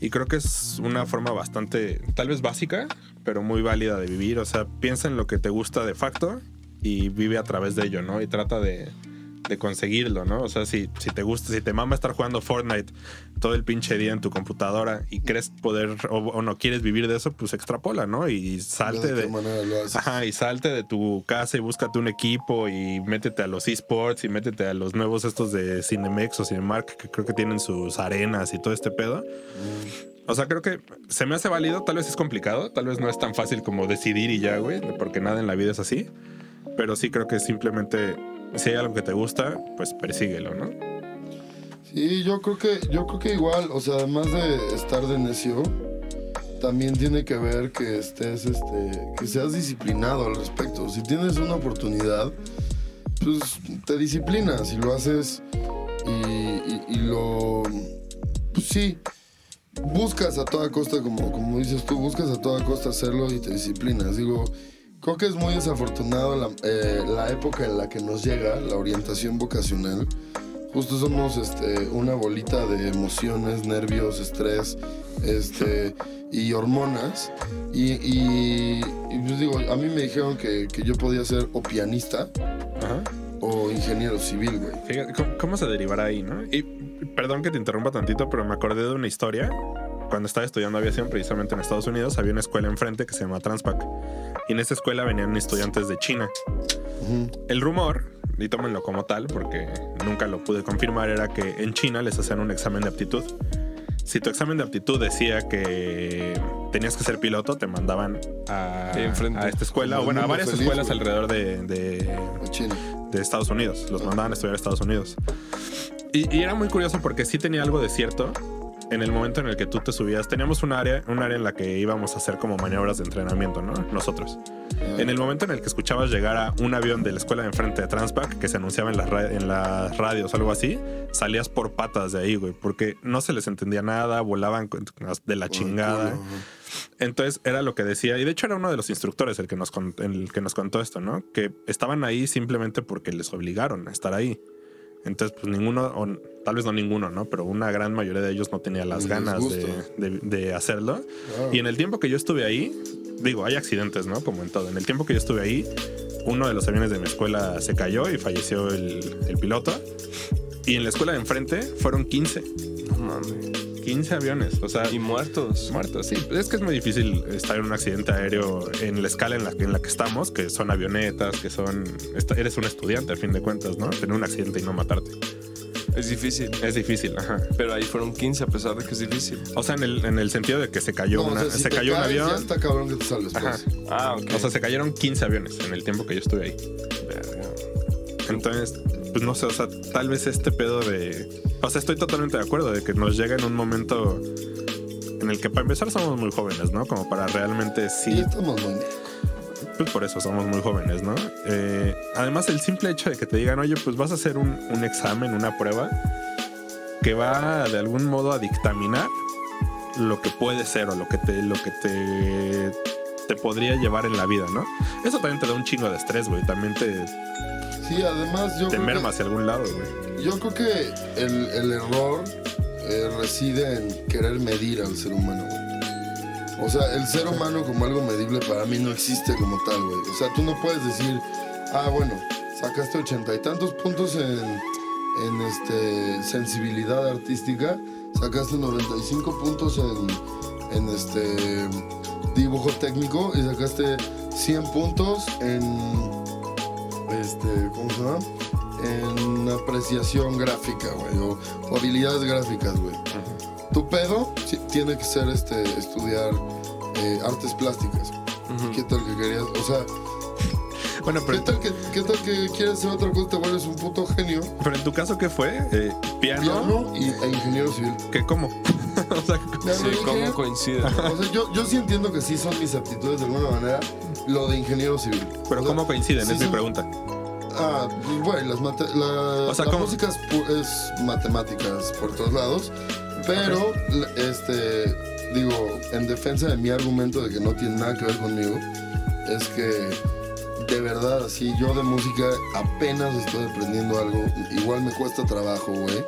Y creo que es una forma bastante, tal vez básica, pero muy válida de vivir. O sea, piensa en lo que te gusta de facto y vive a través de ello, ¿no? Y trata de, de conseguirlo, ¿no? O sea, si, si te gusta, si te mama estar jugando Fortnite todo el pinche día en tu computadora y crees poder o, o no quieres vivir de eso, pues extrapola, ¿no? Y salte
¿De
de,
manera lo haces?
Ajá, y salte de tu casa y búscate un equipo y métete a los esports y métete a los nuevos estos de Cinemex o Cinemark que creo que tienen sus arenas y todo este pedo. O sea, creo que se me hace válido, tal vez es complicado, tal vez no es tan fácil como decidir y ya, güey, porque nada en la vida es así. Pero sí creo que simplemente si hay algo que te gusta, pues persíguelo, ¿no?
Sí, yo creo que, yo creo que igual, o sea, además de estar de necio, también tiene que ver que estés, este, que seas disciplinado al respecto. Si tienes una oportunidad, pues te disciplinas y lo haces y, lo, pues sí, buscas a toda costa, como, como dices tú, buscas a toda costa hacerlo y te disciplinas. Digo, creo que es muy desafortunado la, eh, la época en la que nos llega la orientación vocacional. Justo somos este, una bolita de emociones, nervios, estrés este, y hormonas. Y, y- y, pues digo, a mí me dijeron que, que yo podía ser o pianista
Ajá.
o ingeniero civil, güey.
Fíjate, ¿cómo, cómo se derivará ahí, no? Y perdón que te interrumpa tantito, pero me acordé de una historia. Cuando estaba estudiando aviación, precisamente en Estados Unidos, había una escuela enfrente que se llama Transpac. Y en esa escuela venían estudiantes de China.
Ujú.
El rumor, y tómenlo como tal, porque nunca lo pude confirmar, era que en China les hacían un examen de aptitud. Si tu examen de aptitud decía que tenías que ser piloto, te mandaban a, a esta escuela, o bueno, a varias
feliz,
escuelas
güey.
alrededor de- de,
China.
de Estados Unidos. Los mandaban a estudiar a Estados Unidos. Y, y era muy curioso porque sí tenía algo de cierto. En el momento en el que tú te subías, teníamos un área, un área en la que íbamos a hacer como maniobras de entrenamiento, ¿no? Nosotros. En el momento en el que escuchabas llegar a un avión de la escuela de enfrente de Transpac que se anunciaba en las, en las radios o algo así, salías por patas de ahí, güey, porque no se les entendía nada, volaban de la chingada. Entonces era lo que decía, y de hecho era uno de los instructores el que nos, el que nos contó esto, ¿no? Que estaban ahí simplemente porque les obligaron a estar ahí. Entonces, pues ninguno, o tal vez no ninguno, ¿no? Pero una gran mayoría de ellos no tenía las ganas de, de- de hacerlo. Y en el tiempo que yo estuve ahí, digo, hay accidentes, ¿no? Como en todo. En el tiempo que yo estuve ahí, uno de los aviones de mi escuela se cayó y falleció el, el piloto. Y en la escuela de enfrente fueron 15.
No mames.
15 aviones, o sea,
Y muertos.
muertos, sí. Es que es muy difícil estar en un accidente aéreo en la escala en la, en la que estamos, que son avionetas, que son... Eres un estudiante, a fin de cuentas, ¿no? Tener un accidente y no matarte.
Es difícil.
Es difícil, ajá.
Pero ahí fueron 15 a pesar de que es difícil.
O sea, en el, en el sentido de que se cayó,
No, o
una-
sea, si
se cayó un avión.
Ya está cabrón que te salves,
Ajá.
pues.
Ah, ok.
O sea, se cayeron 15 aviones en el tiempo que yo estuve ahí.
Verga.
Entonces, pues no sé, o sea, tal vez este pedo de... O sea, estoy totalmente de acuerdo de que nos llega en un momento en el que para empezar somos muy jóvenes, ¿no? Como para realmente
Sí,
sí...
estamos muy
Pues por eso somos muy jóvenes, ¿no? Eh, además, el simple hecho de que te digan, oye, pues vas a hacer un, un examen, una prueba, que va de algún modo a dictaminar lo que puede ser o lo que te, lo que te, te podría llevar en la vida, ¿no? Eso también te da un chingo de estrés, güey. También te,
Sí, además yo
te
creo
merma
que,
hacia algún lado, güey.
yo creo que el, el error eh, reside en querer medir al ser humano, güey. O sea, el ser humano como algo medible para mí no existe como tal, güey. O sea, tú no puedes decir, ah, bueno, sacaste ochenta y tantos puntos en, en este, sensibilidad artística, sacaste 95 puntos en, en este, dibujo técnico y sacaste 100 puntos en, este, ¿cómo se llama? En apreciación gráfica, güey, o, o habilidades gráficas, güey. Tu pedo sí, tiene que ser este, estudiar eh, artes plásticas. ¿Qué tal que querías? O sea,
Bueno,
¿qué
pero,
tal que, qué tal que quieres hacer otra cosa? Te vuelves un puto genio.
pero en tu caso, ¿qué fue? Eh, ¿Piano?
Piano y, e ingeniero civil.
¿Qué, ¿Cómo? o sea,
Sí, ¿cómo coincide?
O sea, yo, yo sí entiendo que sí son mis aptitudes de alguna manera lo de ingeniero civil.
pero
O sea,
¿cómo coinciden?
sí
es mi pregunta.
Ah, güey, las mate- la,
O sea,
la
¿cómo?
música es, matemáticas por todos lados, pero, la- este, digo, en defensa de mi argumento de que no tiene nada que ver conmigo, es que de verdad, así, yo de música apenas estoy aprendiendo algo, igual me cuesta trabajo, güey,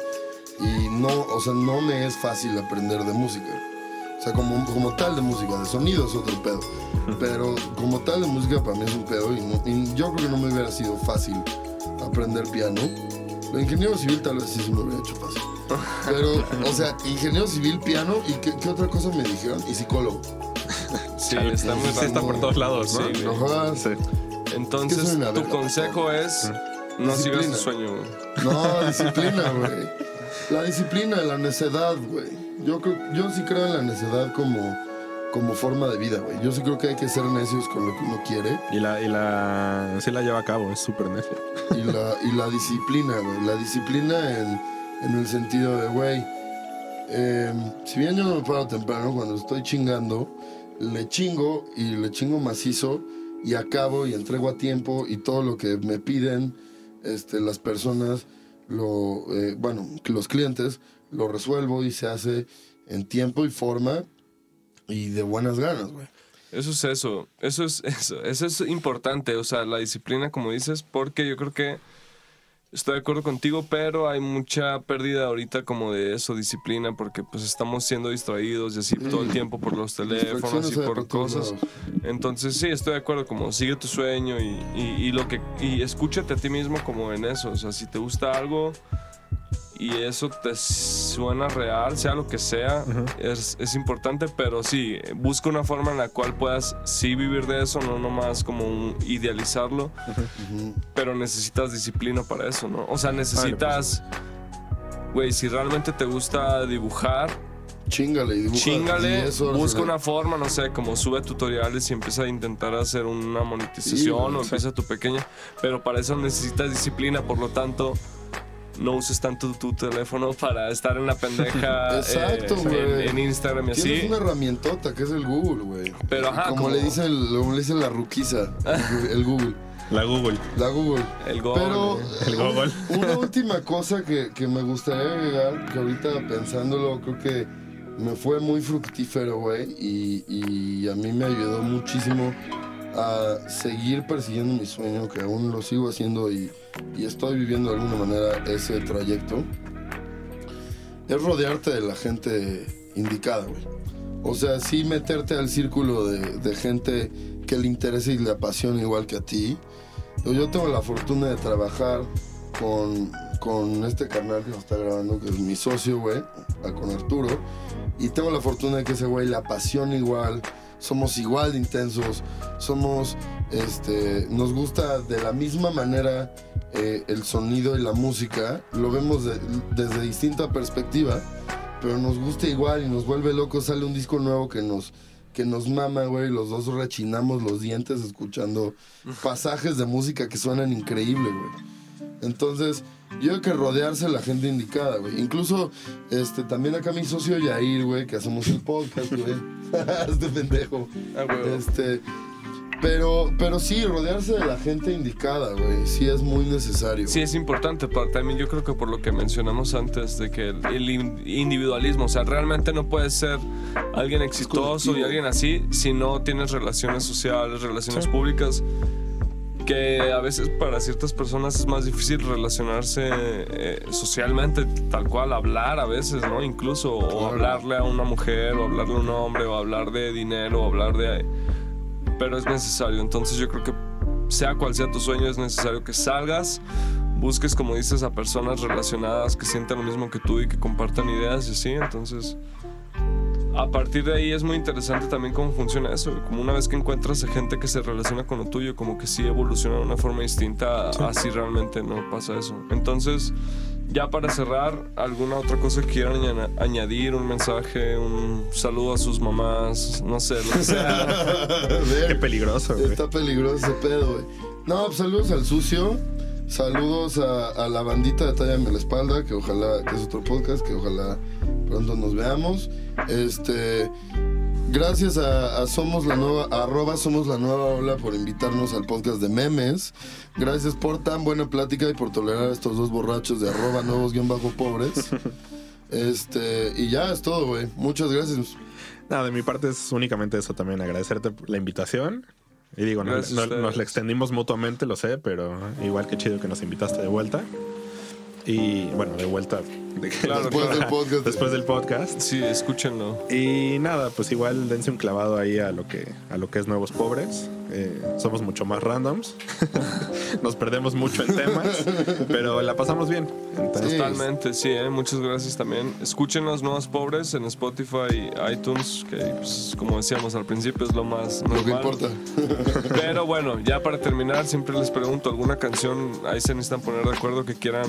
y no, o sea, no me es fácil aprender de música. O sea, como, como tal de música, de sonido es otro pedo. Pero como tal de música para mí es un pedo y, no- y yo creo que no me hubiera sido fácil aprender piano. Lo ingeniero civil tal vez sí se me hubiera hecho fácil. Pero, o sea, ingeniero civil, piano y qué, qué otra cosa me dijeron? Y psicólogo.
Sí,
Chale,
está muy
está por todos lados, ¿no?
Sí.
No.
Sí.
Entonces, tu consejo es no sigas tu sueño.
No, disciplina, güey. La disciplina, la necedad, güey. Yo, creo, yo sí creo en la necedad como, como forma de vida, güey. Yo sí creo que hay que ser necios con lo que uno quiere.
Y la, y la, sí la lleva a cabo, es súper necio.
y la, y la disciplina, güey. La disciplina en, en el sentido de, güey, eh, si bien yo no me paro temprano, cuando estoy chingando, le chingo y le chingo macizo y acabo y entrego a tiempo y todo lo que me piden este, las personas, lo, eh, bueno, los clientes, lo resuelvo y se hace en tiempo y forma y de buenas ganas, güey.
Eso es eso, eso es eso, eso es importante, o sea, la disciplina, como dices, porque yo creo que estoy de acuerdo contigo, pero hay mucha pérdida ahorita como de eso, disciplina, porque pues estamos siendo distraídos y así todo el tiempo por los teléfonos y por cosas. Entonces sí, estoy de acuerdo, como sigue tu sueño y, y, y lo que y escúchate a ti mismo como en eso, o sea, si te gusta algo y eso te suena real, sea lo que sea, es, es importante, pero sí, busca una forma en la cual puedas sí vivir de eso, no nomás como un idealizarlo, pero necesitas disciplina para eso, ¿no? O sea, necesitas, güey, si realmente te gusta dibujar,
Chingale dibuja.
Chingale,
10 horas
busca una forma, no sé, como sube tutoriales y empieza a intentar hacer una monetización
Sí,
o empieza tu pequeña, pero para eso necesitas disciplina, por lo tanto, no uses tanto tu teléfono para estar en la pendeja
Exacto,
eh,
güey.
en, en Instagram y
Tienes
así.
una herramientota que es el Google, güey.
Pero, ajá,
como,
como-
le dicen, como le dicen la ruquiza, el- el Google,
La Google.
la Google.
El Google.
Pero
El Google.
una última cosa que, que me gustaría agregar, que ahorita pensándolo, creo que me fue muy fructífero, güey, y, y a mí me ayudó muchísimo a seguir persiguiendo mi sueño, que aún lo sigo haciendo y, y estoy viviendo de alguna manera ese trayecto, es rodearte de la gente indicada, güey. O sea, sí meterte al círculo de, de gente que le interese y le apasiona igual que a ti. Yo tengo la fortuna de trabajar con, con este canal que nos está grabando, que es mi socio, güey, con Arturo. Y tengo la fortuna de que ese güey la apasiona igual, somos igual de intensos, somos, este, nos gusta de la misma manera eh, el sonido y la música, lo vemos de- desde distinta perspectiva, pero nos gusta igual y nos vuelve locos, sale un disco nuevo que nos que nos mama, güey, los dos rechinamos los dientes escuchando pasajes de música que suenan increíble, güey. Entonces, yo creo que rodearse de la gente indicada, güey. Incluso, este, también acá mi socio Yair, güey, que hacemos el podcast, güey. este pendejo.
Ah, güey.
Este, pero, pero sí, rodearse de la gente indicada, güey. Sí es muy necesario.
Sí, es importante, pero también yo creo que por lo que mencionamos antes, de que el, el in- individualismo, o sea, realmente no puedes ser alguien exitoso y alguien así si no tienes relaciones sociales, relaciones públicas, que a veces para ciertas personas es más difícil relacionarse eh, socialmente, tal cual, hablar a veces, ¿no? Incluso, o hablarle a una mujer, o hablarle a un hombre, o hablar de dinero, o hablar de... Pero es necesario, entonces yo creo que sea cual sea tu sueño, es necesario que salgas, busques, como dices, a personas relacionadas que sientan lo mismo que tú y que compartan ideas y así. Entonces, a partir de ahí es muy interesante también cómo funciona eso. Como una vez que encuentras a gente que se relaciona con lo tuyo, como que sí evoluciona de una forma distinta, así realmente no pasa eso. Entonces, ya para cerrar, ¿alguna otra cosa que quieran aña- añadir? ¿Un mensaje? ¿Un saludo a sus mamás? No sé, lo que sea.
Ver,
Qué peligroso, güey.
Está peligroso ese pedo, güey. No, pues saludos al sucio. Saludos a, a la bandita de Tállame la Espalda, que ojalá, que es otro podcast, que ojalá pronto nos veamos. Este. Gracias a, a Somos la Nueva, a arroba Somos la Nueva Ola por invitarnos al podcast de memes. Gracias por tan buena plática y por tolerar a estos dos borrachos de arroba nuevos guion bajo pobres. Este, y ya es todo, güey. Muchas gracias.
Nada, de mi parte es únicamente eso también, agradecerte por la invitación. Y digo, no- no- nos la extendimos mutuamente, lo sé, pero igual que chido que nos invitaste de vuelta. Y bueno, de vuelta. De que-
Claro,
Después del podcast.
Después del podcast.
Sí, escúchenlo.
Y nada, pues igual dense un clavado ahí a lo que, a lo que es Nuevos Pobres. Eh, somos mucho más randoms. Nos perdemos mucho en temas, pero la pasamos bien. Entonces,
Sí.
Totalmente, sí, ¿eh? muchas gracias también. Escuchen los nuevos pobres en Spotify, iTunes, que pues, como decíamos al principio es lo más
Lo que
normal.
importa.
Pero bueno, ya para terminar, siempre les pregunto alguna canción, ahí se necesitan poner de acuerdo que quieran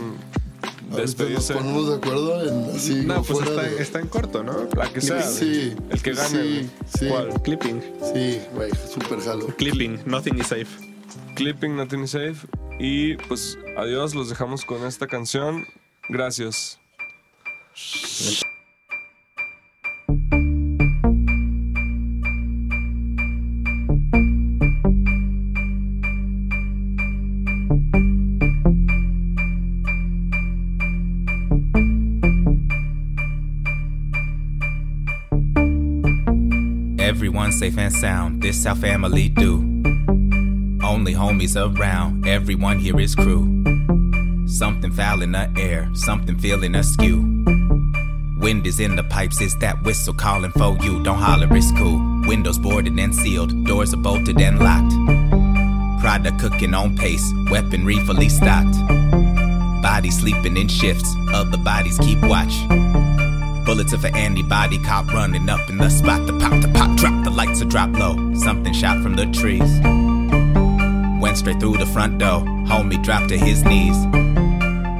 despedirse.
Nos ponemos de acuerdo en así.
no, pues está,
de-
está en corto, ¿no?
La que sea.
Sí.
El que gane.
Sí, sí.
¿Cuál?
Clipping.
Sí, güey, super jalo.
Clipping. Nothing is safe.
Clipping Nothing is Safe. Y pues adiós, los dejamos con esta canción. Gracias.
Safe and sound, this our family do. Only homies around, everyone here is crew. Something foul in the air, something feeling askew. Wind is in the pipes, it's that whistle calling for you. Don't holler, it's cool. Windows boarded and sealed, doors are bolted and locked. Product cooking on pace, weaponry fully stocked. Bodies sleeping in shifts, other bodies keep watch. Bullets of an antibody cop running up in the spot. The pop, the pop, drop, the lights are drop low. Something shot from the trees. Went straight through the front door. Homie dropped to his knees.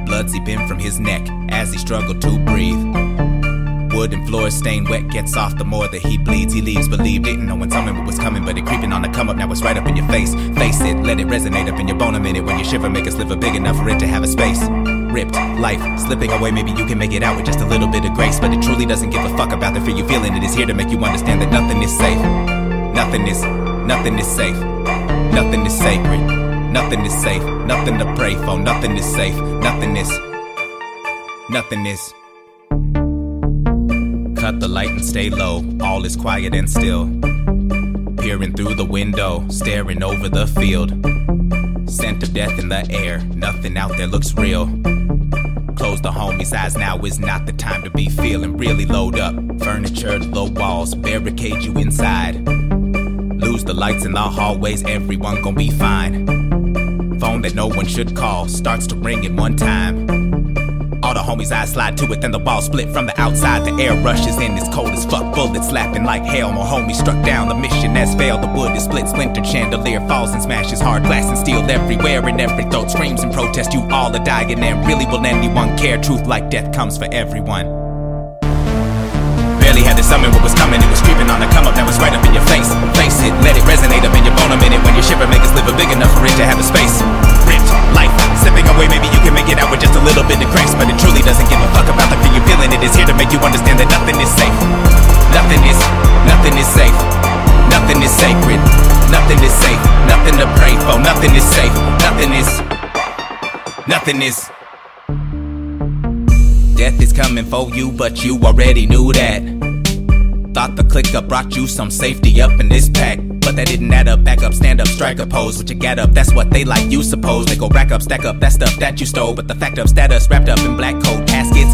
Blood seeping from his neck as he struggled to breathe. Wooden floor stained wet, gets off the more that he bleeds. He leaves, believe didn't know when something was coming, but it creeping on the come up. Now it's right up in your face. Face it, let it resonate up in your bone a minute. When you shiver, make a sliver big enough for it to have a space. Ripped, life slipping away. Maybe you can make it out with just a little bit of grace, but it truly doesn't give a fuck about the fear you feeling. It is here to make you understand that nothing is safe. Nothing is, nothing is safe. Nothing is sacred. Nothing is safe. Nothing to pray for. Nothing is safe. Nothing is. Nothing is. Cut the light and stay low. All is quiet and still. Peering through the window, staring over the field. Scent of death in the air. Nothing out there looks real. Close the homie's eyes now is not the time to be feeling really load up. Furniture, low walls, barricade you inside. Lose the lights in the hallways, everyone gon' be fine. Phone that no one should call starts to ring at one time. The homies I slide to it, then the wall split from the outside. The air rushes in, it's cold as fuck. Bullets slapping like hell. My homie struck down. The mission has failed. The wood is split, splintered. Chandelier falls and smashes. Hard glass and steel everywhere. and every throat screams and protest. You all are dying, and really will anyone care? Truth like death comes for everyone. Barely had to summon what was coming. It was creeping on the come up that was right up in your face. Face it, let it resonate Death is coming for you, but you already knew that. Thought the clicker brought you some safety up in this pack. But that didn't add up, back up, stand up, strike a pose. What you get up, that's what they like, you suppose. They go rack up, stack up, that stuff that you stole. But the fact of status wrapped up in black coat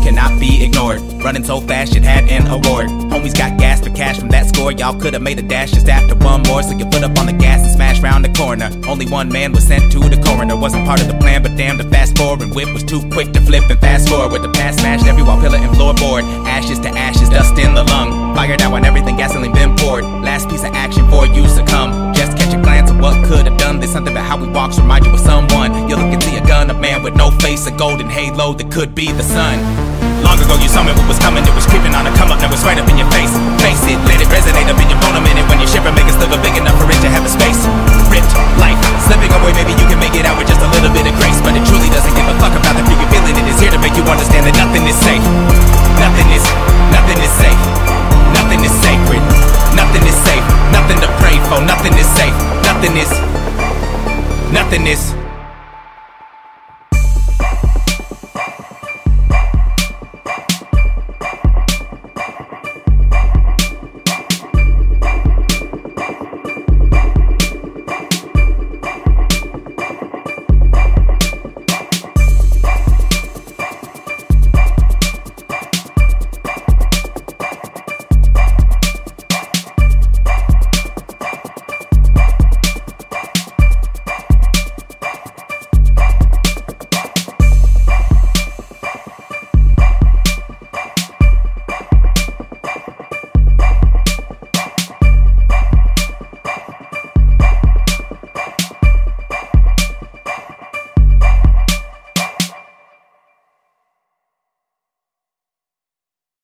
cannot be ignored. Running so fast, it had an award. Homies got gas for cash from that score. Y'all could've made a dash just after one more. So you put up on the gas and smash round the corner. Only one man was sent to the coroner. Wasn't part of the plan, but damn, the fast forward whip was too quick to flip and fast forward. With the past smashed every wall, pillar, and floorboard. Ashes to ashes, dust in the lung. Fire down on everything, gasoline been poured. Last piece of action for you succumb. What could have done. There's something about how we walks remind you of someone. You look and see a gun, a man with no face, a golden halo that could be the sun. Long ago you saw me what was coming, it was creeping on a come up, now it's right up in your face. Face it, let it resonate up in your bone a minute when you shiver, make us live a big enough for it to have a space. Ripped, life, slipping away, maybe you can make it out with just a little bit of grace, but it truly doesn't give a fuck about the fear you're feeling. It is here to make you understand that nothing is safe. Nothing is, nothing is safe. Nothing is sacred. Nothing is safe. Nothing to pray for. Nothing is safe. Nothing is, nothing is.